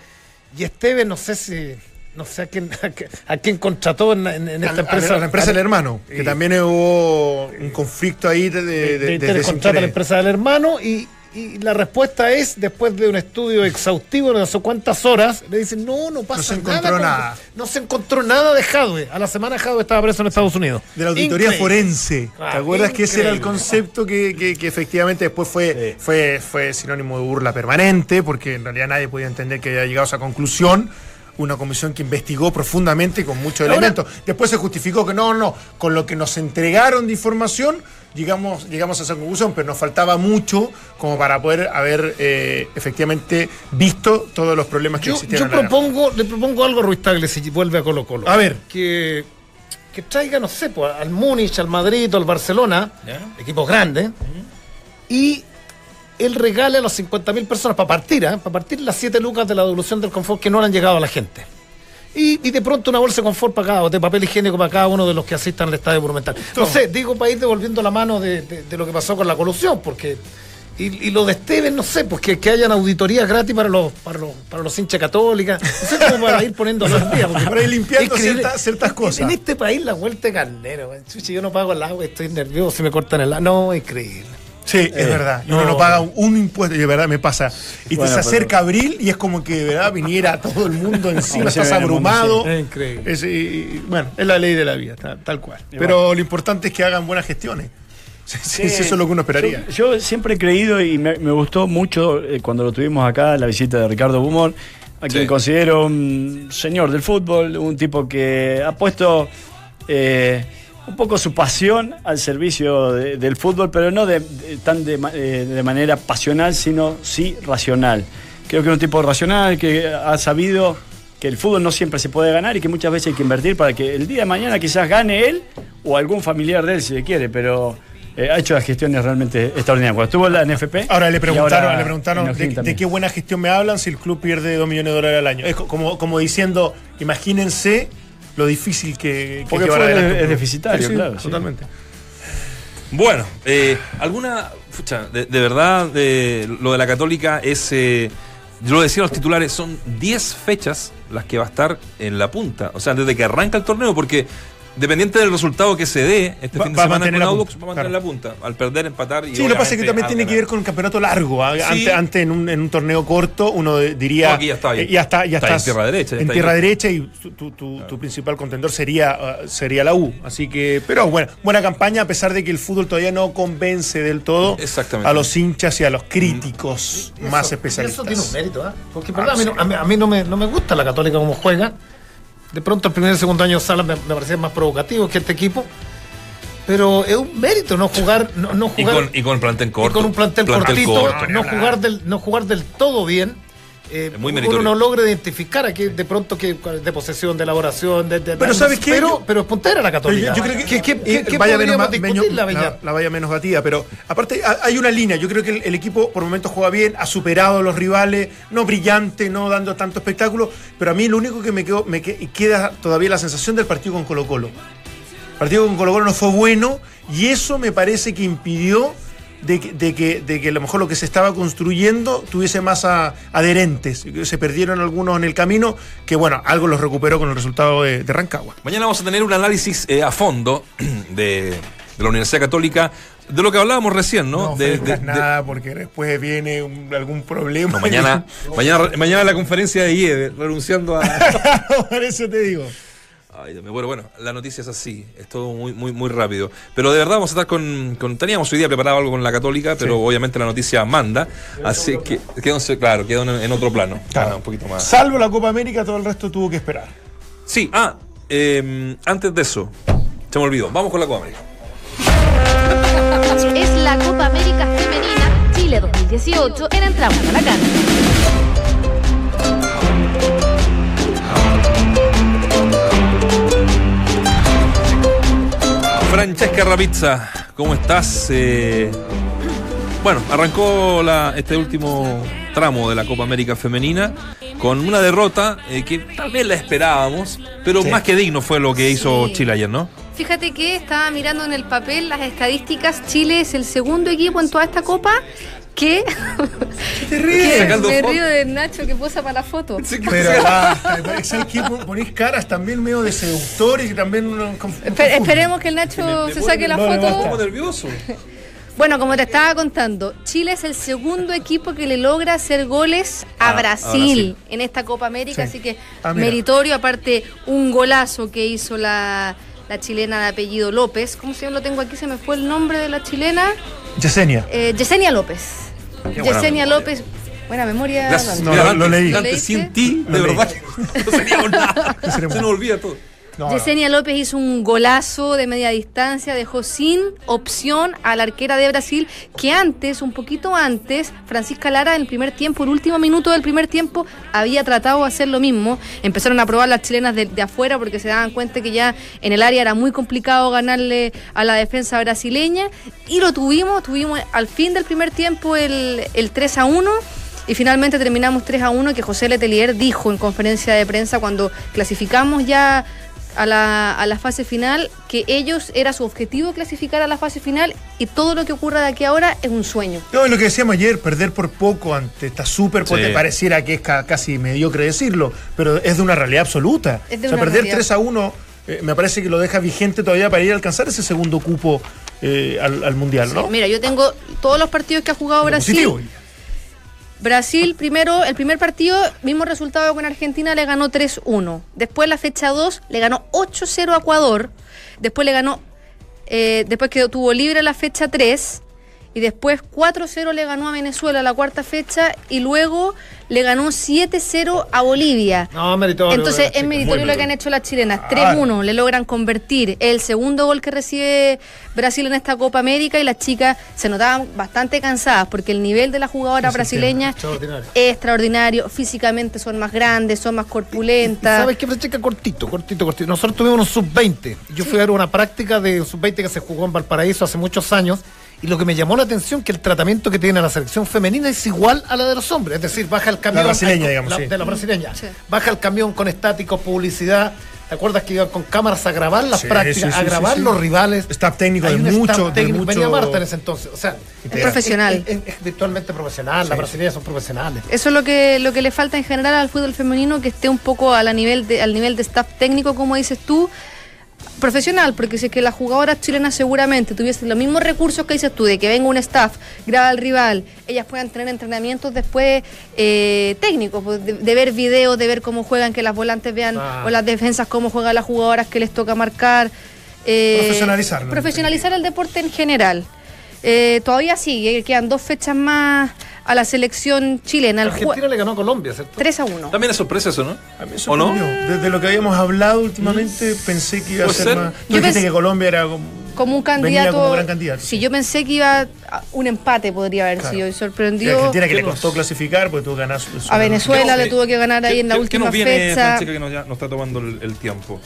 y Esteves, no sé si. No sé a quién, a quién- a quién contrató en, en- en esta A- empresa. a la empresa del hermano, que también hubo un conflicto ahí de, de, de, de- de interés contrata a la empresa del hermano y, y la respuesta es, después de un estudio exhaustivo de no sé cuántas horas, le dicen, no, no pasa No se encontró con- nada. No se encontró nada de Jadwe. A la semana Jadwe estaba preso en Estados Unidos. De la auditoría Increíble. forense. Ah, ¿Te acuerdas que ese era el concepto que, que- que efectivamente después fue, fue, fue sinónimo de burla permanente? Porque en realidad nadie podía entender que haya llegado a esa conclusión. Una comisión que investigó profundamente con muchos Ahora- elementos. Después se justificó que no, no, con lo que nos entregaron de información llegamos, llegamos a esa conclusión, pero nos faltaba mucho como para poder haber eh, efectivamente visto todos los problemas que Yo, existían. yo propongo, le propongo algo a Ruiz Tagle si vuelve a Colo Colo. A ver. Que, que traiga, no sé, pues, al Múnich, al Madrid o al Barcelona, equipos grandes, y él regale a las 50.000 personas para partir, ¿eh? para partir las 7 lucas de la devolución del confort que no le han llegado a la gente. Y, y de pronto una bolsa de confort para cada, o de papel higiénico para cada uno de los que asistan al Estadio Monumental. No sé, digo para ir devolviendo la mano de, de- de lo que pasó con la colusión, porque. Y, y lo de Esteves, no sé, pues que, que hayan auditorías gratis para los, para los, para los hinchas católicas. No sé cómo para ir poniendo los días. Para ir limpiando increíble. ciertas- En- cosas. En este país la vuelta de carnero. Chuchi, yo no pago el agua, estoy nervioso, me cortan el agua. No, increíble. Sí, es Eh, verdad. Y uno no. no paga un, un impuesto, y de verdad me pasa. Y Bueno, te se pero- acerca abril y es como que de verdad viniera todo el mundo *laughs* encima, estás mundo, abrumado. sí. Es increíble. Es, y- bueno, es la ley de la vida, tal, tal cual. Pero lo importante es que hagan buenas gestiones. *laughs* Sí, eso es lo que uno esperaría. Yo, yo siempre he creído y me, me gustó mucho eh, cuando lo tuvimos acá, la visita de Ricardo Bumón, a quien considero un señor del fútbol, un tipo que ha puesto eh, un poco su pasión al servicio de- del fútbol, pero no de, de- tan de, eh, de manera pasional, sino sí racional. Creo que es un tipo racional que ha sabido que el fútbol no siempre se puede ganar y que muchas veces hay que invertir para que el día de mañana quizás gane él o algún familiar de él si le quiere, pero eh, ha hecho las gestiones realmente extraordinarias. Cuando estuvo en la NFP. Ahora le preguntaron, ahora le preguntaron de, qué buena gestión me hablan si el club pierde 2 millones de dólares al año. Es co- como, como diciendo, imagínense lo difícil que, que llevar adelante es deficitario, claro, sí. Totalmente. Bueno, eh, alguna. Pucha, de, de verdad, de, lo de la Católica es. eh, yo lo decía a los titulares, son 10 fechas las que va a estar en la punta. O sea, desde que arranca el torneo, porque dependiente del resultado que se dé este Va- fin de va a semana mantener con la Audax, punta, va a mantener la punta. Al perder, empatar y. Sí, lo que pasa es que también tiene que ver con un campeonato largo. ¿ah? Sí. Antes, antes en, un, en un torneo corto uno diría. No, aquí ya está bien. eh, ya está, ya Está en estás tierra derecha, ya En tierra ahí. derecha y tu, tu- tu- tu principal contendor sería, ah, sería la U. Así que, pero bueno, buena campaña a pesar de que el fútbol todavía no convence del todo Exactamente. a los hinchas y a los críticos más Eso- especialistas. Eso tiene un mérito, ¿ah? Porque en verdad, a mí, no, a mí- a mí no, me, no me gusta la Católica como juega. De pronto el primer y segundo año Salas me, me parecía más provocativo que este equipo. Pero es un mérito no jugar, no, no Y jugar con, y con plantel y corto. con un plantel, cortito, corto. no jugar del, no jugar del todo bien. Eh, muy uno no logra identificar aquí de pronto que de posesión, de elaboración, de, de- Pero de- ¿sabes qué? Pero, pero es puntera la Católica. yo, yo creo que, ¿Qué, qué, eh, qué- qué vaya menos la la, menos batida, pero aparte ha- hay una línea. Yo creo que el, el equipo por momentos juega bien, ha superado a los rivales, no brillante, no dando tanto espectáculo, pero a mí lo único que me, quedó, me que- queda todavía la sensación del partido con Colo Colo. El partido con Colo Colo no fue bueno y eso me parece que impidió de que, de que, de que a lo mejor lo que se estaba construyendo tuviese más a- adherentes. Se perdieron algunos en el camino, que bueno, algo los recuperó con el resultado de, de Rancagua. Mañana vamos a tener un análisis eh, a fondo *clears throat* de, de la Universidad Católica, de lo que hablábamos recién, ¿no? No De- de- ofrezcas de- nada porque después viene un- algún problema. No, mañana, mañana, mañana la conferencia de IED, renunciando a. *laughs* Por eso te digo. Ay, bueno, bueno, la noticia es así, es todo muy, muy, muy rápido. Pero de verdad vamos a estar con, con- teníamos hoy día preparado algo con la Católica, pero obviamente la noticia manda, así que quedó, en- claro, quedó en, en otro plano, Ah, un poquito más. Salvo la Copa América, todo el resto tuvo que esperar. Sí, ah, eh, antes de eso, se me olvidó, vamos con la Copa América. Es la Copa América Femenina Chile 2018 en Entramos a la cancha. Francesca Rapizza, ¿cómo estás? Eh, bueno, arrancó la- este último tramo de la Copa América Femenina con una derrota eh, que tal vez la esperábamos, pero más que digno fue lo que hizo Sí. Chile ayer, ¿no? Fíjate que estaba mirando en el papel las estadísticas. Chile es el segundo equipo en toda esta copa que Sacando me foto. río de Nacho que posa para la foto. Pero basta, ¿sabes qué? Ponés caras también medio de seductor y también uno Espe- esperemos que el Nacho se saque la no, no, foto. Como nervioso. *laughs* Bueno, como te estaba contando, Chile es el segundo equipo que le logra hacer goles a, Ah, a Brasil, en esta Copa América, Sí. así que Ah, meritorio, aparte un golazo que hizo la, la chilena de apellido López. ¿Cómo se llama? Lo tengo aquí, se me fue el nombre de la chilena. Yesenia. Eh, Yesenia López. Yesenia memoria. López. Buena memoria. Dante. No, lo- lo leí. Dante, ¿Lo sin ti, de verdad, *laughs* no seríamos nada. Se nos olvida todo. No, Yesenia López hizo un golazo de media distancia, dejó sin opción a la arquera de Brasil, que antes, un poquito antes, Francisca Lara en el primer tiempo, el último minuto del primer tiempo, había tratado de hacer lo mismo. Empezaron a probar las chilenas de, de afuera porque se daban cuenta que ya en el área era muy complicado ganarle a la defensa brasileña. Y lo tuvimos, tuvimos al fin del primer tiempo el, el 3 a 1. Y finalmente terminamos 3 a 1 que José Letelier dijo en conferencia de prensa cuando clasificamos ya a la, a la fase final que ellos era su objetivo clasificar a la fase final y todo lo que ocurra de aquí a ahora es un sueño. No, lo que decíamos ayer, perder por poco ante esta super, porque Sí. pareciera que es ca- casi mediocre decirlo, pero es de una realidad absoluta. Es de o sea, una perder realidad. 3 a 1 eh, me parece que lo deja vigente todavía para ir a alcanzar ese segundo cupo eh, al, al Mundial, ¿no? Mira, yo tengo todos los partidos que ha jugado Brasil. Positivo. Brasil, primero, el primer partido, mismo resultado con Argentina, le ganó 3-1. Después, la fecha 2, le ganó 8-0 a Ecuador. Después le ganó, eh, después que tuvo libre la fecha 3. Y después 4-0 le ganó a Venezuela la cuarta fecha. Y luego le ganó 7-0 a Bolivia. No, meritorio. Entonces es meritorio lo que han hecho las chilenas. Claro. 3-1 le logran convertir el segundo gol que recibe Brasil en esta Copa América y las chicas se notaban bastante cansadas porque el nivel de la jugadora Se brasileña Extraordinario. es extraordinario. Físicamente son más grandes, son más ¿Y corpulentas. ¿Sabes qué, Francesca? Cortito, cortito, cortito. Nosotros tuvimos un sub-20. Yo fui a ver una práctica de sub-20 que se jugó en Valparaíso hace muchos años. Y lo que me llamó la atención que el tratamiento que tiene la selección femenina es igual a la de los hombres. Es decir, baja el camión. brasileña, ay, digamos, la- sí. De la brasileña. Sí. Baja el camión con estáticos, publicidad. ¿Te acuerdas que iban con cámaras a grabar las Sí, prácticas, sí, a grabar sí, sí. los rivales? Staff técnico Hay de un staff mucho, de. Venía Marta en ese entonces. O sea, Es profesional. Es, es- es virtualmente profesional. Las brasileñas son profesionales. Eso es lo que, lo que le falta en general al fútbol femenino, que esté un poco a la nivel de, al nivel de staff técnico, como dices tú, profesional, porque si es que las jugadoras chilenas seguramente tuviesen los mismos recursos que dices tú, de que venga un staff, graba al rival, ellas puedan tener entrenamientos después eh, técnicos, pues, de, de ver videos, de ver cómo juegan, que las volantes vean, Ah. o las defensas, cómo juegan las jugadoras que les toca marcar. eh, Profesionalizarlo. Profesionalizar el deporte en general. Eh, todavía sigue, quedan dos fechas más a la selección chilena. El Argentina le ganó a Colombia, ¿cierto? 3 a 1. También es sorpresa eso, ¿no? A mí me ¿O no? Desde lo que habíamos hablado últimamente, pensé que iba a ser ser. más. Yo dijiste pensé- que Colombia era como. Como un Venía candidato. como gran candidato, Sí, sí. yo pensé que iba a un empate, podría haber Claro. sido. Y Y sorprendió. Argentina que le ¿Qué nos- costó clasificar, porque tuvo que ganar su- su- A Venezuela ¿Qué le tuvo que ganar ahí ¿Qué- en la última ¿Qué nos viene, fecha. Francesca, que nos, ya- nos está tomando el, el tiempo?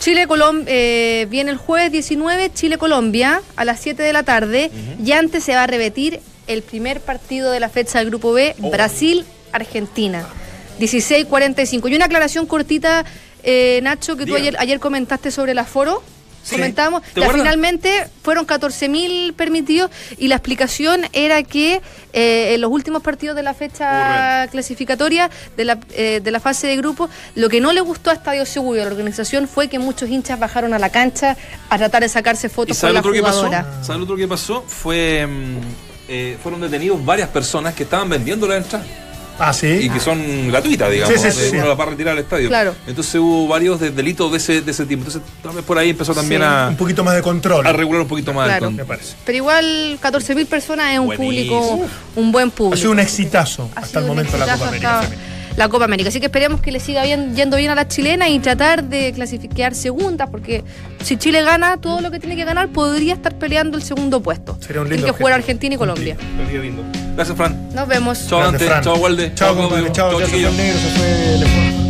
Chile Colombia eh, viene el jueves 19, Chile Colombia a las 7 de la tarde y antes se va a repetir el primer partido de la fecha del grupo B, Oh. Brasil Argentina. 16:45. Y una aclaración cortita eh, Nacho que tú ayer, ayer comentaste sobre el aforo. Sí. Comentamos, ¿Te ya acuerdas? finalmente fueron 14.000 permitidos y la explicación era que eh, en los últimos partidos de la fecha clasificatoria de la, eh, de la fase de grupo, lo que no le gustó a Estadio Seguro, a la organización, fue que muchos hinchas bajaron a la cancha a tratar de sacarse ¿Y fotos con la jugadora. ¿Sabes lo otro que pasó? Fue. mm, eh, fueron detenidos varias personas que estaban vendiendo la entrada Ah, sí. y que son gratuitas, digamos. Sí, sí, sí, sí. Uno la va a retirar al estadio. Claro. Entonces hubo varios de- delitos de ese, de ese tipo. Entonces, tal vez por ahí empezó también Sí. a, Un poquito más de control. a regular un poquito más. el Claro. con- me parece. Pero igual 14.000 personas es un Buenísimo. público, un buen público. Ha sido un exitazo Ha hasta sido el momento la Copa América. hasta. La Copa América. Así que esperemos que le siga bien, yendo bien a las chilenas y tratar de clasificar segundas, porque si Chile gana todo lo que tiene que ganar, podría estar peleando el segundo puesto. Sería un Tiene lindo que. Argentina y Colombia. Lindo. Gracias, Fran. Nos vemos. Chao, Walde. Chao. Chao, Chao,